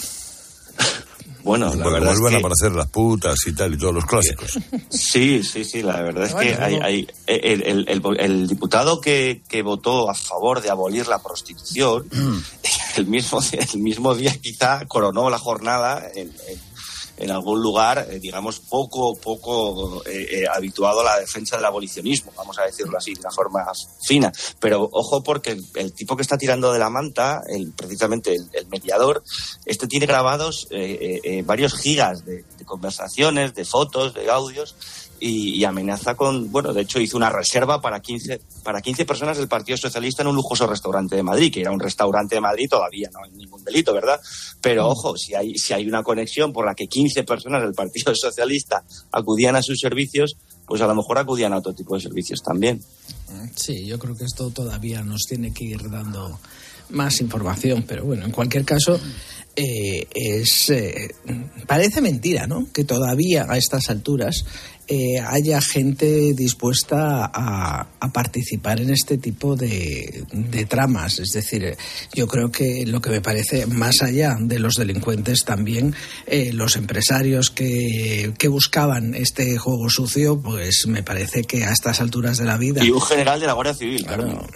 Bueno, la verdad vuelven es a aparecer las putas y tal y todos los clásicos. Sí, sí, sí, la verdad es que hay, hay el, el, el, diputado que, que, votó a favor de abolir la prostitución, el mismo, el mismo día quizá coronó la jornada en, en algún lugar, eh, digamos, poco, poco eh, eh, habituado a la defensa del abolicionismo, vamos a decirlo así, de una forma fina. Pero ojo porque el, tipo que está tirando de la manta, el, precisamente el, mediador, este tiene grabados varios gigas de conversaciones, de fotos, de audios, y, amenaza con, bueno, de hecho hizo una reserva para 15, para 15 personas del Partido Socialista en un lujoso restaurante de Madrid, que era un restaurante de Madrid todavía no hay ningún delito, ¿verdad? Pero mm. ojo, si hay, si hay una conexión por la que 15 personas del Partido Socialista acudían a sus servicios, pues a lo mejor acudían a otro tipo de servicios también. Sí, yo creo que esto todavía nos tiene que ir dando más información, pero bueno, en cualquier caso, eh, es eh, parece mentira, ¿no? Que todavía a estas alturas eh, haya gente dispuesta a, participar en este tipo de, tramas. Es decir, yo creo que lo que me parece, más allá de los delincuentes, también eh, los empresarios que, buscaban este juego sucio, pues me parece que a estas alturas de la vida. Y un general de la Guardia Civil, claro.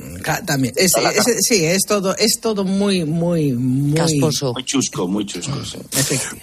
también. sí, es todo, es todo muy, muy, muy. Muy chusco, muy chusco.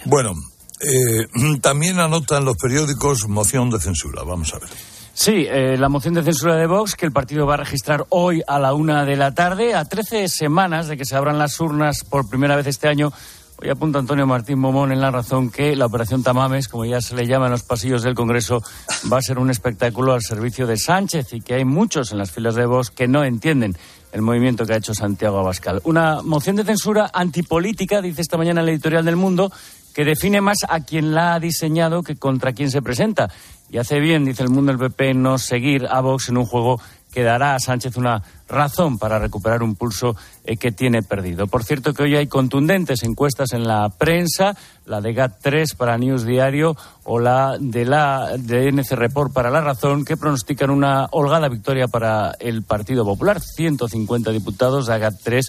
Bueno. Eh, también anotan los periódicos moción de censura. Vamos a ver. Sí, eh, la moción de censura de Vox que el partido va a registrar hoy a la una de la tarde, a 13 semanas de que se abran las urnas por primera vez este año. Hoy apunta Antonio Martín Momón en la razón que la operación Tamames, como ya se le llama en los pasillos del Congreso, va a ser un espectáculo al servicio de Sánchez y que hay muchos en las filas de Vox que no entienden el movimiento que ha hecho Santiago Abascal. Una moción de censura antipolítica, dice esta mañana el editorial del Mundo, que define más a quien la ha diseñado que contra quien se presenta. Y hace bien, dice el mundo del PP, no seguir a Vox en un juego que dará a Sánchez una razón para recuperar un pulso eh, que tiene perdido. Por cierto que hoy hay contundentes encuestas en la prensa, la de GAT3 para News Diario o la de la de NC Report para La Razón, que pronostican una holgada victoria para el Partido Popular. 150 diputados a GAT3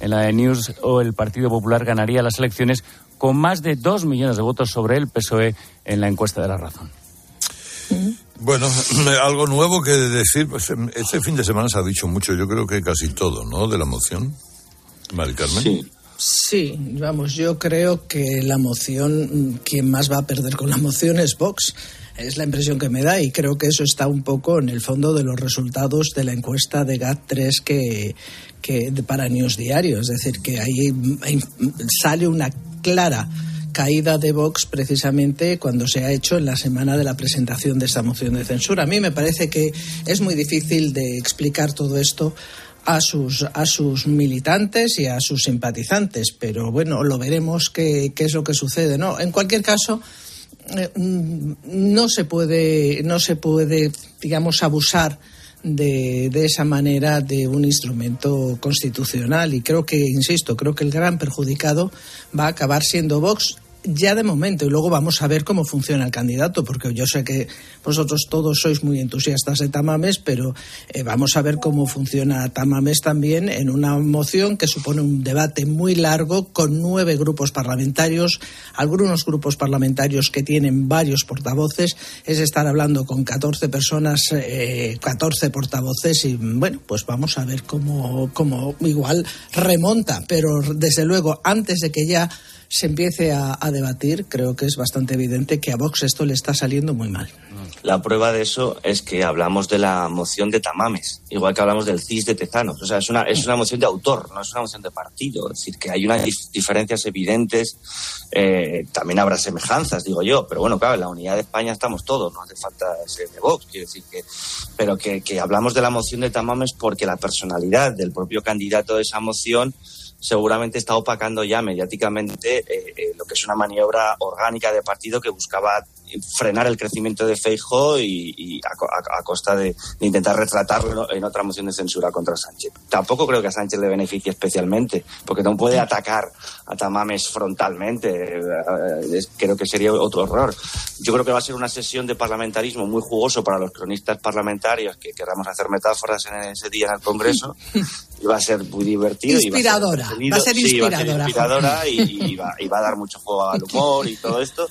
en la de News o el Partido Popular ganaría las elecciones con más de dos millones de votos sobre el PSOE en la encuesta de la razón. Bueno, algo nuevo que decir, pues este fin de semana se ha dicho mucho, yo creo que casi todo, ¿no? De la moción. Mari Carmen. Sí. Sí, vamos, yo creo que la moción, quien más va a perder con la moción es Vox. Es la impresión que me da y creo que eso está un poco en el fondo de los resultados de la encuesta de GAT3 que, para News Diario. Es decir, que ahí sale una clara caída de Vox precisamente cuando se ha hecho en la semana de la presentación de esta moción de censura. A mí me parece que es muy difícil de explicar todo esto a sus, a sus militantes y a sus simpatizantes, pero bueno, lo veremos qué, qué es lo que sucede. ¿no? En cualquier caso, eh, mm, no se puede, no se puede, digamos, abusar de, de, esa manera de un instrumento constitucional. Y creo que, insisto, creo que el gran perjudicado va a acabar siendo Vox ya de momento y luego vamos a ver cómo funciona el candidato, porque yo sé que vosotros todos sois muy entusiastas de Tamames, pero eh, vamos a ver cómo funciona Tamames también en una moción que supone un debate muy largo con nueve grupos parlamentarios, algunos grupos parlamentarios que tienen varios portavoces, es estar hablando con 14 personas, eh, 14 portavoces y bueno, pues vamos a ver cómo, cómo igual remonta, pero desde luego antes de que ya se empiece a, debatir, creo que es bastante evidente que a Vox esto le está saliendo muy mal. La prueba de eso es que hablamos de la moción de Tamames, igual que hablamos del CIS de Tezanos. O sea, es una, es una moción de autor, no es una moción de partido. Es decir, que hay unas diferencias evidentes. Eh, también habrá semejanzas, digo yo. Pero bueno, claro, en la unidad de España estamos todos, no hace falta ser de Vox, quiero decir que. Pero que, que hablamos de la moción de Tamames porque la personalidad del propio candidato de esa moción seguramente está opacando ya mediáticamente eh, eh, lo que es una maniobra orgánica de partido que buscaba frenar el crecimiento de Feijóo y, a, costa de, intentar retratarlo en otra moción de censura contra Sánchez. Tampoco creo que a Sánchez le beneficie especialmente, porque no puede atacar a Tamames frontalmente. Eh, creo que sería otro error. Yo creo que va a ser una sesión de parlamentarismo muy jugoso para los cronistas parlamentarios que queramos hacer metáforas en ese día en el Congreso. Y va a ser muy divertido. Inspiradora. Y va a ser, inspiradora. inspiradora y, va, y va a dar mucho juego al humor y todo esto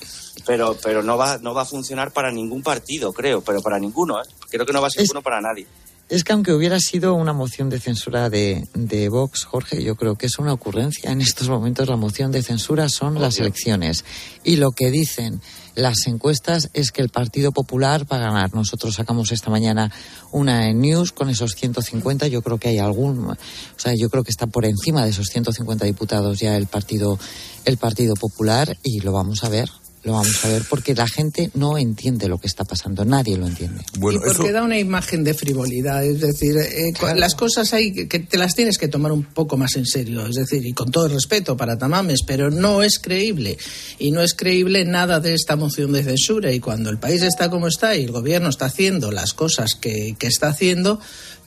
pero, pero no, va, no va a funcionar para ningún partido, creo, pero para ninguno. ¿eh? Creo que no va a ser bueno para nadie. Es que aunque hubiera sido una moción de censura de, de Vox, Jorge, yo creo que es una ocurrencia. En estos momentos la moción de censura son las elecciones. Y lo que dicen las encuestas es que el Partido Popular va a ganar. Nosotros sacamos esta mañana una en News con esos 150. Yo creo que hay algún, o sea, yo creo que está por encima de esos 150 diputados ya el Partido, el Partido Popular y lo vamos a ver lo vamos a ver porque la gente no entiende lo que está pasando, nadie lo entiende. y porque da una imagen de frivolidad, es decir, eh, las cosas hay que te las tienes que tomar un poco más en serio, es decir, y con todo el respeto para Tamames, pero no es creíble y no es creíble nada de esta moción de censura y cuando el país está como está y el gobierno está haciendo las cosas que, que está haciendo,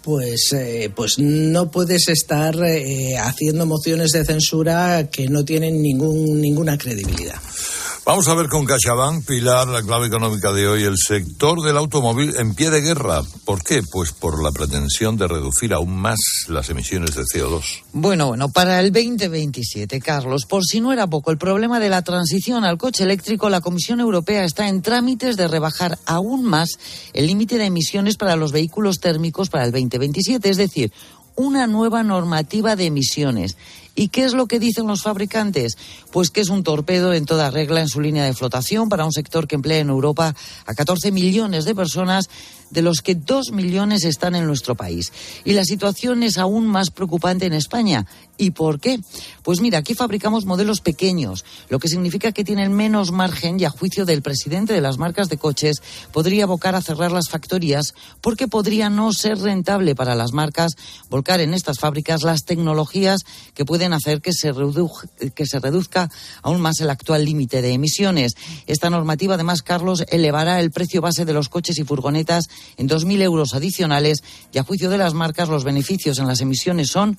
pues, eh, pues no puedes estar eh, haciendo mociones de censura que no tienen ningún, ninguna credibilidad. Vamos a ver con CaixaBank, Pilar, la clave económica de hoy, el sector del automóvil en pie de guerra. ¿Por qué? Pues por la pretensión de reducir aún más las emisiones de CO2. Bueno, bueno, para el 2027, Carlos, por si no era poco el problema de la transición al coche eléctrico, la Comisión Europea está en trámites de rebajar aún más el límite de emisiones para los vehículos térmicos para el 2027, es decir, una nueva normativa de emisiones. ¿Y qué es lo que dicen los fabricantes? Pues que es un torpedo en toda regla en su línea de flotación para un sector que emplea en Europa a 14 millones de personas de los que dos millones están en nuestro país. Y la situación es aún más preocupante en España. ¿Y por qué? Pues mira, aquí fabricamos modelos pequeños, lo que significa que tienen menos margen y a juicio del presidente de las marcas de coches podría abocar a cerrar las factorías porque podría no ser rentable para las marcas volcar en estas fábricas las tecnologías que pueden hacer que se, que se reduzca aún más el actual límite de emisiones. Esta normativa, además, Carlos, elevará el precio base de los coches y furgonetas en 2.000 euros adicionales y a juicio de las marcas los beneficios en las emisiones son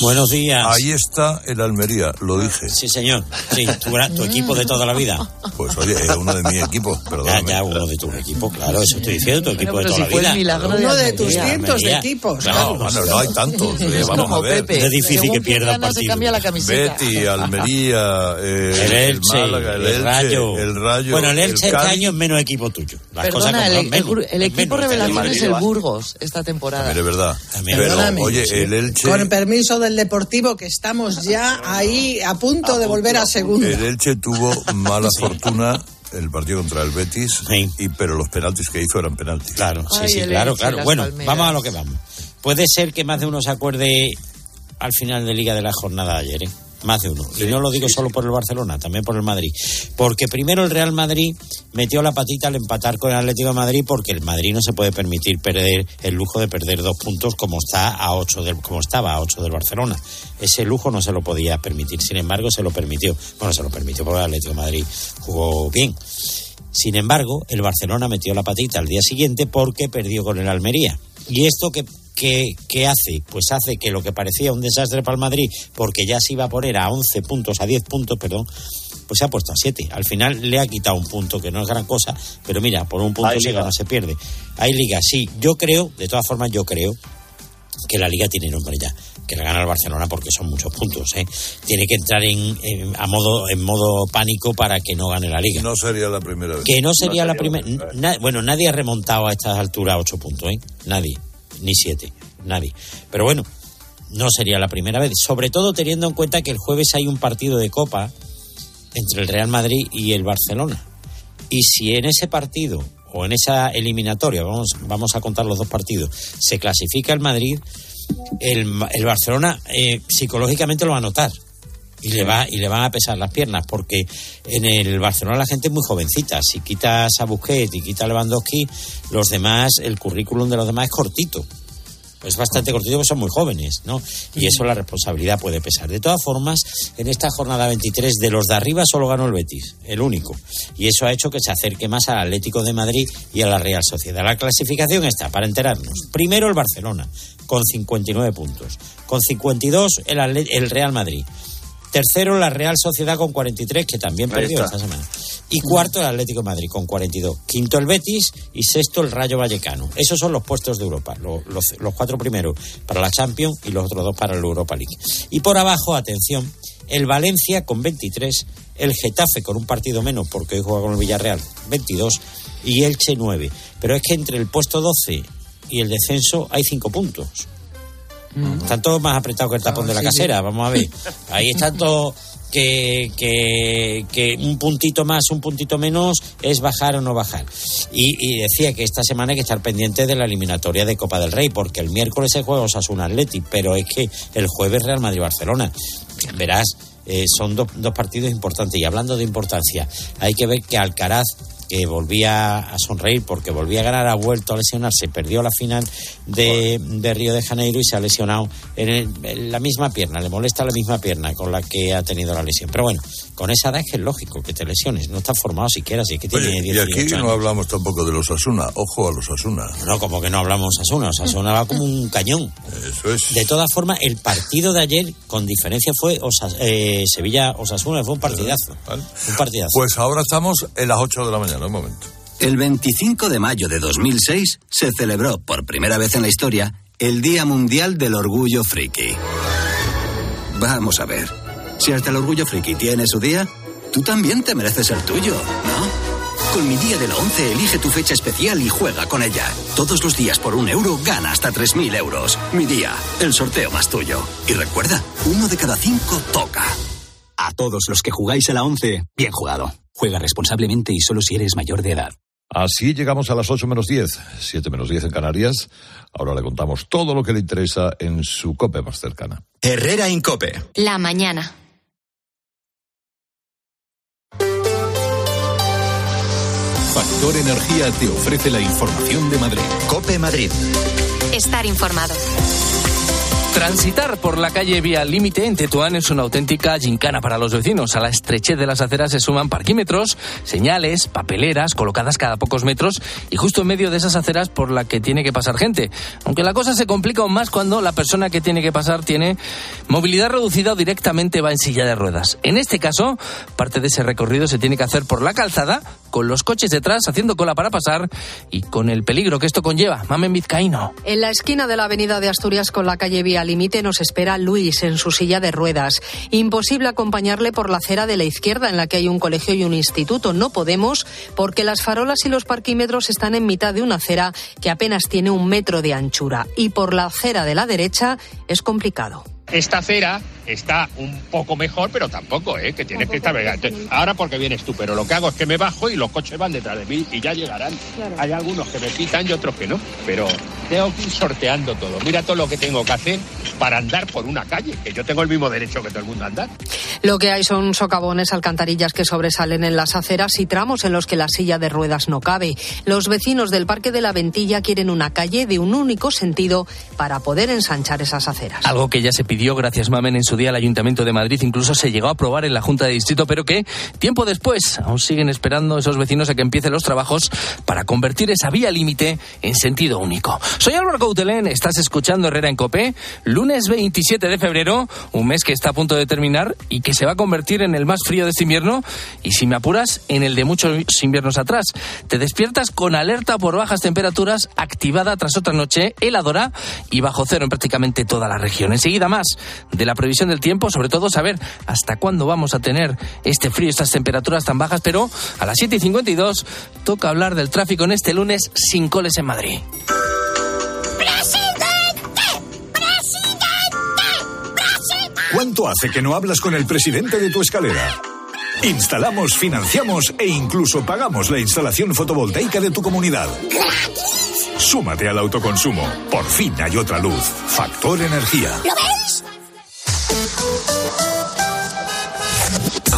Buenos días. Ahí está el Almería, lo dije. Sí, señor. Sí, tu, equipo de toda la vida. Pues oye, es uno de mis equipos, perdón. Ya, ya, uno de tus equipos, claro, eso estoy diciendo, tu equipo de toda la vida. uno de tus cientos de equipos. No, bueno, no hay tantos. Eh, vamos a ver. es difícil que pierda el partido. Betty, Almería, eh, el, Elche, el, Málaga, el, Elche, Rayo. el Rayo. Bueno, el Elche este año es menos equipo tuyo. Las Perdona, cosas el, menos, el, equipo revelación es el Burgos esta temporada. Es verdad. Pero, oye, el Elche... Con permiso del Deportivo que estamos ya ahí a punto de volver a segundo. El Elche tuvo mala fortuna el partido contra el Betis, y, pero los penaltis que hizo eran penaltis. Claro, sí, sí, claro, claro. Bueno, vamos a lo que vamos. Puede ser que más de uno se acuerde al final de Liga de la jornada de ayer, ¿eh? Más de uno. y no lo digo solo por el Barcelona, también por el Madrid. Porque primero el Real Madrid metió la patita al empatar con el Atlético de Madrid porque el Madrid no se puede permitir perder el lujo de perder dos puntos como está a ocho del, como estaba a ocho del Barcelona. Ese lujo no se lo podía permitir. Sin embargo, se lo permitió. Bueno, se lo permitió porque el Atlético de Madrid jugó bien. Sin embargo, el Barcelona metió la patita al día siguiente porque perdió con el Almería. Y esto que ¿Qué, hace? Pues hace que lo que parecía un desastre para el Madrid, porque ya se iba a poner a 11 puntos, a 10 puntos, perdón, pues se ha puesto a 7. Al final le ha quitado un punto, que no es gran cosa, pero mira, por un punto se gana, se pierde. Hay liga, sí. Yo creo, de todas formas, yo creo que la liga tiene nombre ya que le gana al Barcelona porque son muchos puntos. ¿eh? Tiene que entrar en, a modo, en modo pánico para que no gane la liga. No sería la primera vez. Que no sería, la primera. bueno, nadie ha remontado a estas alturas ocho puntos, ¿eh? Nadie ni siete, nadie. Pero bueno, no sería la primera vez, sobre todo teniendo en cuenta que el jueves hay un partido de Copa entre el Real Madrid y el Barcelona. Y si en ese partido o en esa eliminatoria, vamos, vamos a contar los dos partidos, se clasifica el Madrid, el, el Barcelona eh, psicológicamente lo va a notar y le va y le van a pesar las piernas porque en el Barcelona la gente es muy jovencita si quitas a Busquets y quitas a Lewandowski los demás el currículum de los demás es cortito es bastante cortito porque son muy jóvenes, ¿no? Y eso la responsabilidad puede pesar. De todas formas, en esta jornada 23 de los de arriba solo ganó el Betis, el único. Y eso ha hecho que se acerque más al Atlético de Madrid y a la Real Sociedad. La clasificación está, para enterarnos. Primero el Barcelona, con 59 puntos. Con 52 el, el Real Madrid. Tercero, la Real Sociedad con 43, que también perdió esta semana. Y cuarto, el Atlético de Madrid con 42. Quinto, el Betis. Y sexto, el Rayo Vallecano. Esos son los puestos de Europa. Los, los, cuatro primeros para la Champions y los otros dos para la Europa League. Y por abajo, atención, el Valencia con 23. El Getafe con un partido menos porque hoy juega con el Villarreal 22 y Elche 9. Pero es que entre el puesto 12 y el descenso hay 5 puntos. Mm. Están todos más apretados que el tapón de la casera, vamos a ver. Ahí están todos que, que, un puntito más, un puntito menos es bajar o no bajar. Y, decía que esta semana hay que estar pendiente de la eliminatoria de Copa del Rey, porque el miércoles se juega Osasuna Atleti, pero es que el jueves Real Madrid-Barcelona. Verás, eh, son dos partidos importantes. Y hablando de importancia, hay que ver que Alcaraz que volvía a sonreír porque volvía a ganar, ha vuelto a lesionarse, perdió la final de, Río de Janeiro y se ha lesionado en, la misma pierna, le molesta la misma pierna con la que ha tenido la lesión. Pero bueno, con esa edad es que es lógico que te lesiones, no estás formado siquiera, así que tiene Y aquí no hablamos tampoco de los Asuna, ojo a los Asuna. No, como que no hablamos Asuna, Asuna va como un cañón. Eso es. De todas formas, el partido de ayer, con diferencia, fue eh, Sevilla-Osasuna, fue un partidazo. Un partidazo. Pues ahora estamos en las 8 de la mañana momento. El 25 de mayo de 2006 se celebró por primera vez en la historia el Día Mundial del Orgullo Friki. Vamos a ver. Si hasta el Orgullo Friki tiene su día, tú también te mereces el tuyo, ¿no? Con mi día de la 11 elige tu fecha especial y juega con ella. Todos los días por un euro gana hasta 3.000 euros. Mi día, el sorteo más tuyo. Y recuerda, uno de cada cinco toca. A todos los que jugáis a la 11, bien jugado. Juega responsablemente y solo si eres mayor de edad. Así llegamos a las 8 menos 10, 7 menos 10 en Canarias. Ahora le contamos todo lo que le interesa en su COPE más cercana. Herrera Incope. La mañana. Factor Energía te ofrece la información de Madrid. COPE Madrid. Estar informado. Transitar por la calle Vía Límite en Tetuán es una auténtica gincana para los vecinos. A la estrechez de las aceras se suman parquímetros, señales, papeleras colocadas cada pocos metros y justo en medio de esas aceras por la que tiene que pasar gente. Aunque la cosa se complica aún más cuando la persona que tiene que pasar tiene movilidad reducida o directamente va en silla de ruedas. En este caso, parte de ese recorrido se tiene que hacer por la calzada, con los coches detrás haciendo cola para pasar y con el peligro que esto conlleva. Mamen Vizcaíno. En la esquina de la avenida de Asturias con la calle Vía Límite nos espera Luis en su silla de ruedas. Imposible acompañarle por la acera de la izquierda en la que hay un colegio y un instituto. No podemos porque las farolas y los parquímetros están en mitad de una acera que apenas tiene un metro de anchura. Y por la acera de la derecha es complicado. Esta acera está un poco mejor, pero tampoco, ¿eh? Que tienes que estar... Ahora porque vienes tú, pero lo que hago es que me bajo y los coches van detrás de mí y ya llegarán. Hay algunos que me pitan y otros que no, pero tengo que ir sorteando todo. Mira todo lo que tengo que hacer para andar por una calle, que yo tengo el mismo derecho que todo el mundo a andar. Lo que hay son socavones, alcantarillas que sobresalen en las aceras y tramos en los que la silla de ruedas no cabe. Los vecinos del Parque de la Ventilla quieren una calle de un único sentido para poder ensanchar esas aceras. Algo que ya se pidió gracias Mamen en su día al Ayuntamiento de Madrid, incluso se llegó a aprobar en la Junta de Distrito, pero que tiempo después aún siguen esperando esos vecinos a que empiecen los trabajos para convertir esa vía límite en sentido único. Soy Álvaro Coutelén, estás escuchando Herrera en Copé, lunes 27 de febrero, un mes que está a punto de terminar y que se va a convertir en el más frío de este invierno y si me apuras, en el de muchos inviernos atrás. Te despiertas con alerta por bajas temperaturas activada tras otra noche heladora y bajo cero en prácticamente toda la región. Enseguida más de la previsión del tiempo, sobre todo saber hasta cuándo vamos a tener este frío, estas temperaturas tan bajas, pero a las 7 y 52 toca hablar del tráfico en este lunes sin coles en Madrid. ¿Cuánto hace que no hablas con el presidente de tu escalera? Instalamos, financiamos e incluso pagamos la instalación fotovoltaica de tu comunidad. Súmate al autoconsumo. Por fin hay otra luz. Factor Energía. ¿Lo ves?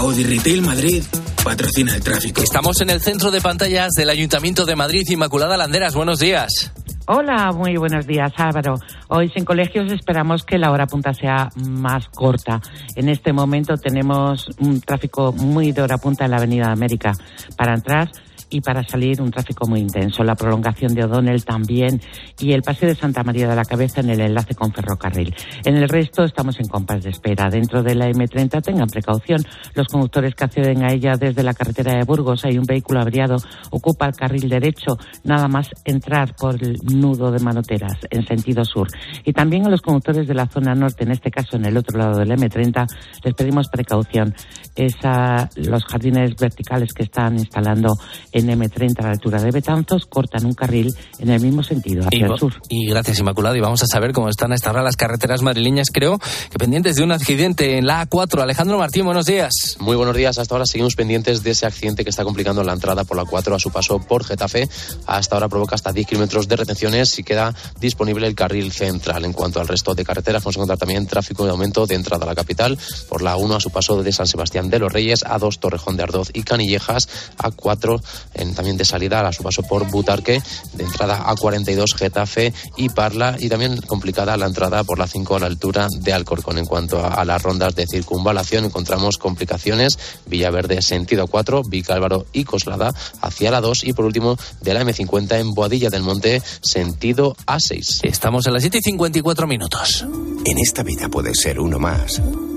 Audi Retail Madrid patrocina el tráfico. Estamos en el centro de pantallas del Ayuntamiento de Madrid, Inmaculada Landeras. Buenos días. Hola, muy buenos días, Álvaro. Hoy sin colegios esperamos que la hora punta sea más corta. En este momento tenemos un tráfico muy de hora punta en la Avenida América. Para entrar y para salir un tráfico muy intenso. La prolongación de O'Donnell también y el paseo de Santa María de la Cabeza en el enlace con ferrocarril. En el resto estamos en compás de espera. Dentro de la M30 tengan precaución. Los conductores que acceden a ella desde la carretera de Burgos hay un vehículo averiado, ocupa el carril derecho, nada más entrar por el nudo de Manoteras en sentido sur. Y también a los conductores de la zona norte, en este caso en el otro lado del M30, les pedimos precaución. Esa, los jardines verticales que están instalando en En M30 a la altura de Betanzos cortan un carril en el mismo sentido, hacia el sur. Y gracias, Inmaculado. Y vamos a saber cómo están a esta hora las carreteras madrileñas, creo que pendientes de un accidente en la A4. Alejandro Martín, buenos días. Muy buenos días. Hasta ahora seguimos pendientes de ese accidente que está complicando la entrada por la 4 a su paso por Getafe. Hasta ahora provoca hasta 10 kilómetros de retenciones y queda disponible el carril central. En cuanto al resto de carreteras, vamos a encontrar también tráfico de aumento de entrada a la capital por la 1 a su paso de San Sebastián de los Reyes, a 2 Torrejón de Ardoz y Canillejas, a 4 en, también de salida a su paso por Butarque, de entrada a 42 Getafe y Parla y también complicada la entrada por la 5 a la altura de Alcorcón. En cuanto a, las rondas de circunvalación, encontramos complicaciones Villaverde sentido 4, Vicálvaro y Coslada hacia la 2 y por último de la M50 en Boadilla del Monte sentido A6. Estamos a las 7 y 54 minutos. En esta vida puedes ser uno más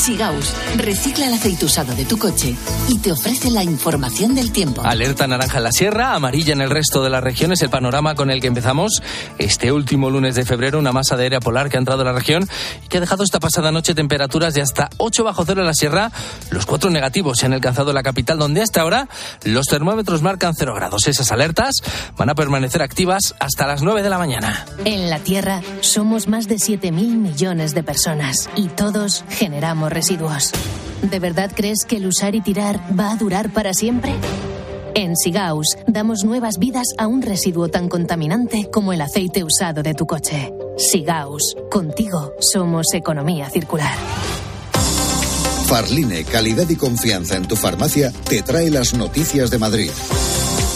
Sigaus recicla el aceite usado de tu coche y te ofrece la información del tiempo. Alerta naranja en la sierra, amarilla en el resto de las regiones. El panorama con el que empezamos este último lunes de febrero, una masa de aérea polar que ha entrado a la región y que ha dejado esta pasada noche temperaturas de hasta 8 bajo cero en la sierra. Los cuatro negativos se han alcanzado en la capital, donde hasta ahora los termómetros marcan 0 grados. Esas alertas van a permanecer activas hasta las 9 de la mañana. En la Tierra somos más de 7.000 millones de personas y todos generamos residuos. ¿De verdad crees que el usar y tirar va a durar para siempre? En Sigaus damos nuevas vidas a un residuo tan contaminante como el aceite usado de tu coche. Sigaus, contigo somos economía circular. Farline, calidad y confianza en tu farmacia, te trae las noticias de Madrid.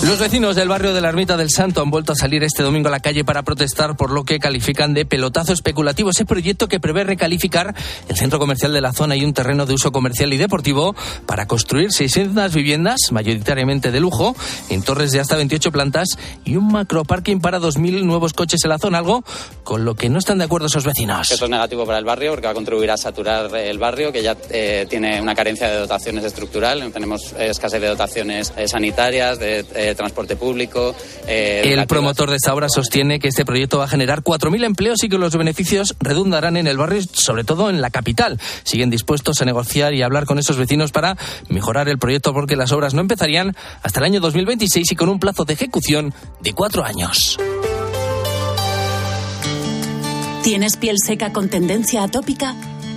Los vecinos del barrio de la Ermita del Santo han vuelto a salir este domingo a la calle para protestar por lo que califican de pelotazo especulativo. Ese proyecto que prevé recalificar el centro comercial de la zona y un terreno de uso comercial y deportivo para construir 600 viviendas, mayoritariamente de lujo, en torres de hasta 28 plantas y un macroparking para 2.000 nuevos coches en la zona, algo con lo que no están de acuerdo esos vecinos. Eso es negativo para el barrio porque va a contribuir a saturar el barrio, que ya eh, tiene una carencia de dotaciones estructural. Tenemos escasez de dotaciones eh, sanitarias, de eh, transporte público. Eh, el promotor de esta obra sostiene que este proyecto va a generar 4.000 empleos y que los beneficios redundarán en el barrio, sobre todo en la capital. Siguen dispuestos a negociar y hablar con esos vecinos para mejorar el proyecto porque las obras no empezarían hasta el año 2026 y con un plazo de ejecución de cuatro años. ¿Tienes piel seca con tendencia atópica?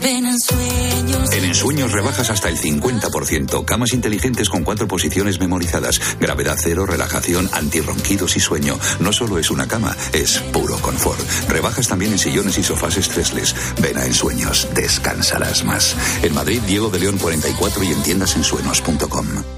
Ven en sueños. En ensueños rebajas hasta el 50%. Camas inteligentes con cuatro posiciones memorizadas. Gravedad cero, relajación, antirronquidos y sueño. No solo es una cama, es puro confort. Rebajas también en sillones y sofás estresles. Ven a Ensueños. Descansarás más. En Madrid, Diego de León 44 y en tiendasensuenos.com.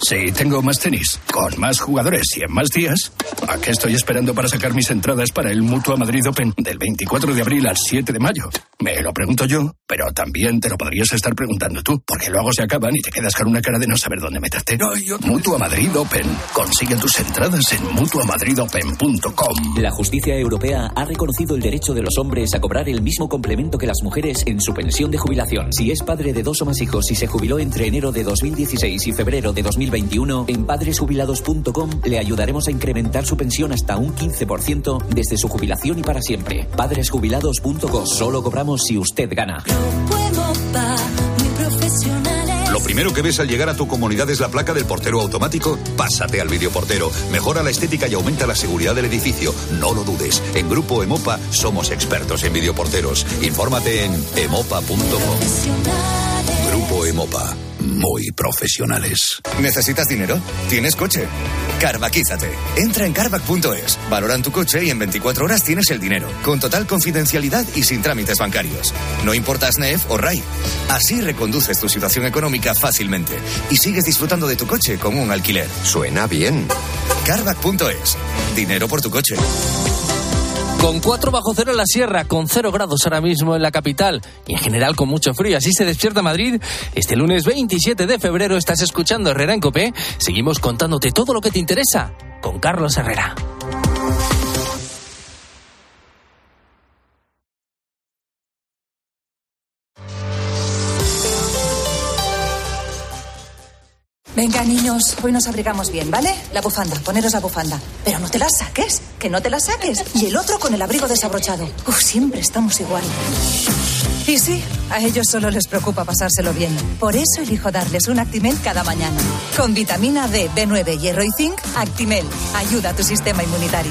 Sí, tengo más tenis, con más jugadores y en más días. ¿A qué estoy esperando para sacar mis entradas para el Mutua Madrid Open del 24 de abril al 7 de mayo? Me lo pregunto yo, pero también te lo podrías estar preguntando tú, porque luego se acaban y te quedas con una cara de no saber dónde meterte. Mutua Madrid Open. Consigue tus entradas en mutuamadridopen.com. La justicia europea ha reconocido el derecho de los hombres a cobrar el mismo complemento que las mujeres en su pensión de jubilación. Si es padre de dos o más hijos y se jubiló entre enero de 2016 y febrero de 2021, en padresjubilados.com le ayudaremos a incrementar su pensión hasta un 15% desde su jubilación y para siempre. Padresjubilados.com. Solo cobramos si usted gana. ¿Lo primero que ves al llegar a tu comunidad es la placa del portero automático? Pásate al videoportero. Mejora la estética y aumenta la seguridad del edificio. No lo dudes. En Grupo Emopa somos expertos en videoporteros. Infórmate en emopa.com. Grupo Emopa. Muy profesionales. ¿Necesitas dinero? ¿Tienes coche? Carvaquízate. Entra en carvac.es, valoran tu coche y en 24 horas tienes el dinero, con total confidencialidad y sin trámites bancarios. No importa SNEF o RAI. Así reconduces tu situación económica fácilmente y sigues disfrutando de tu coche como un alquiler. Suena bien. Carvac.es. Dinero por tu coche. Con 4 bajo cero en la sierra, con 0 grados ahora mismo en la capital y en general con mucho frío. Así se despierta Madrid. Este lunes 27 de febrero estás escuchando Herrera en Copé. Seguimos contándote todo lo que te interesa con Carlos Herrera. Venga, niños, hoy nos abrigamos bien, ¿vale? La bufanda, poneros la bufanda. Pero no te la saques, que no te la saques. Y el otro con el abrigo desabrochado. Uf, siempre estamos igual. Y sí, a ellos solo les preocupa pasárselo bien. Por eso elijo darles un Actimel cada mañana. Con vitamina D, B9, hierro y zinc, Actimel ayuda a tu sistema inmunitario.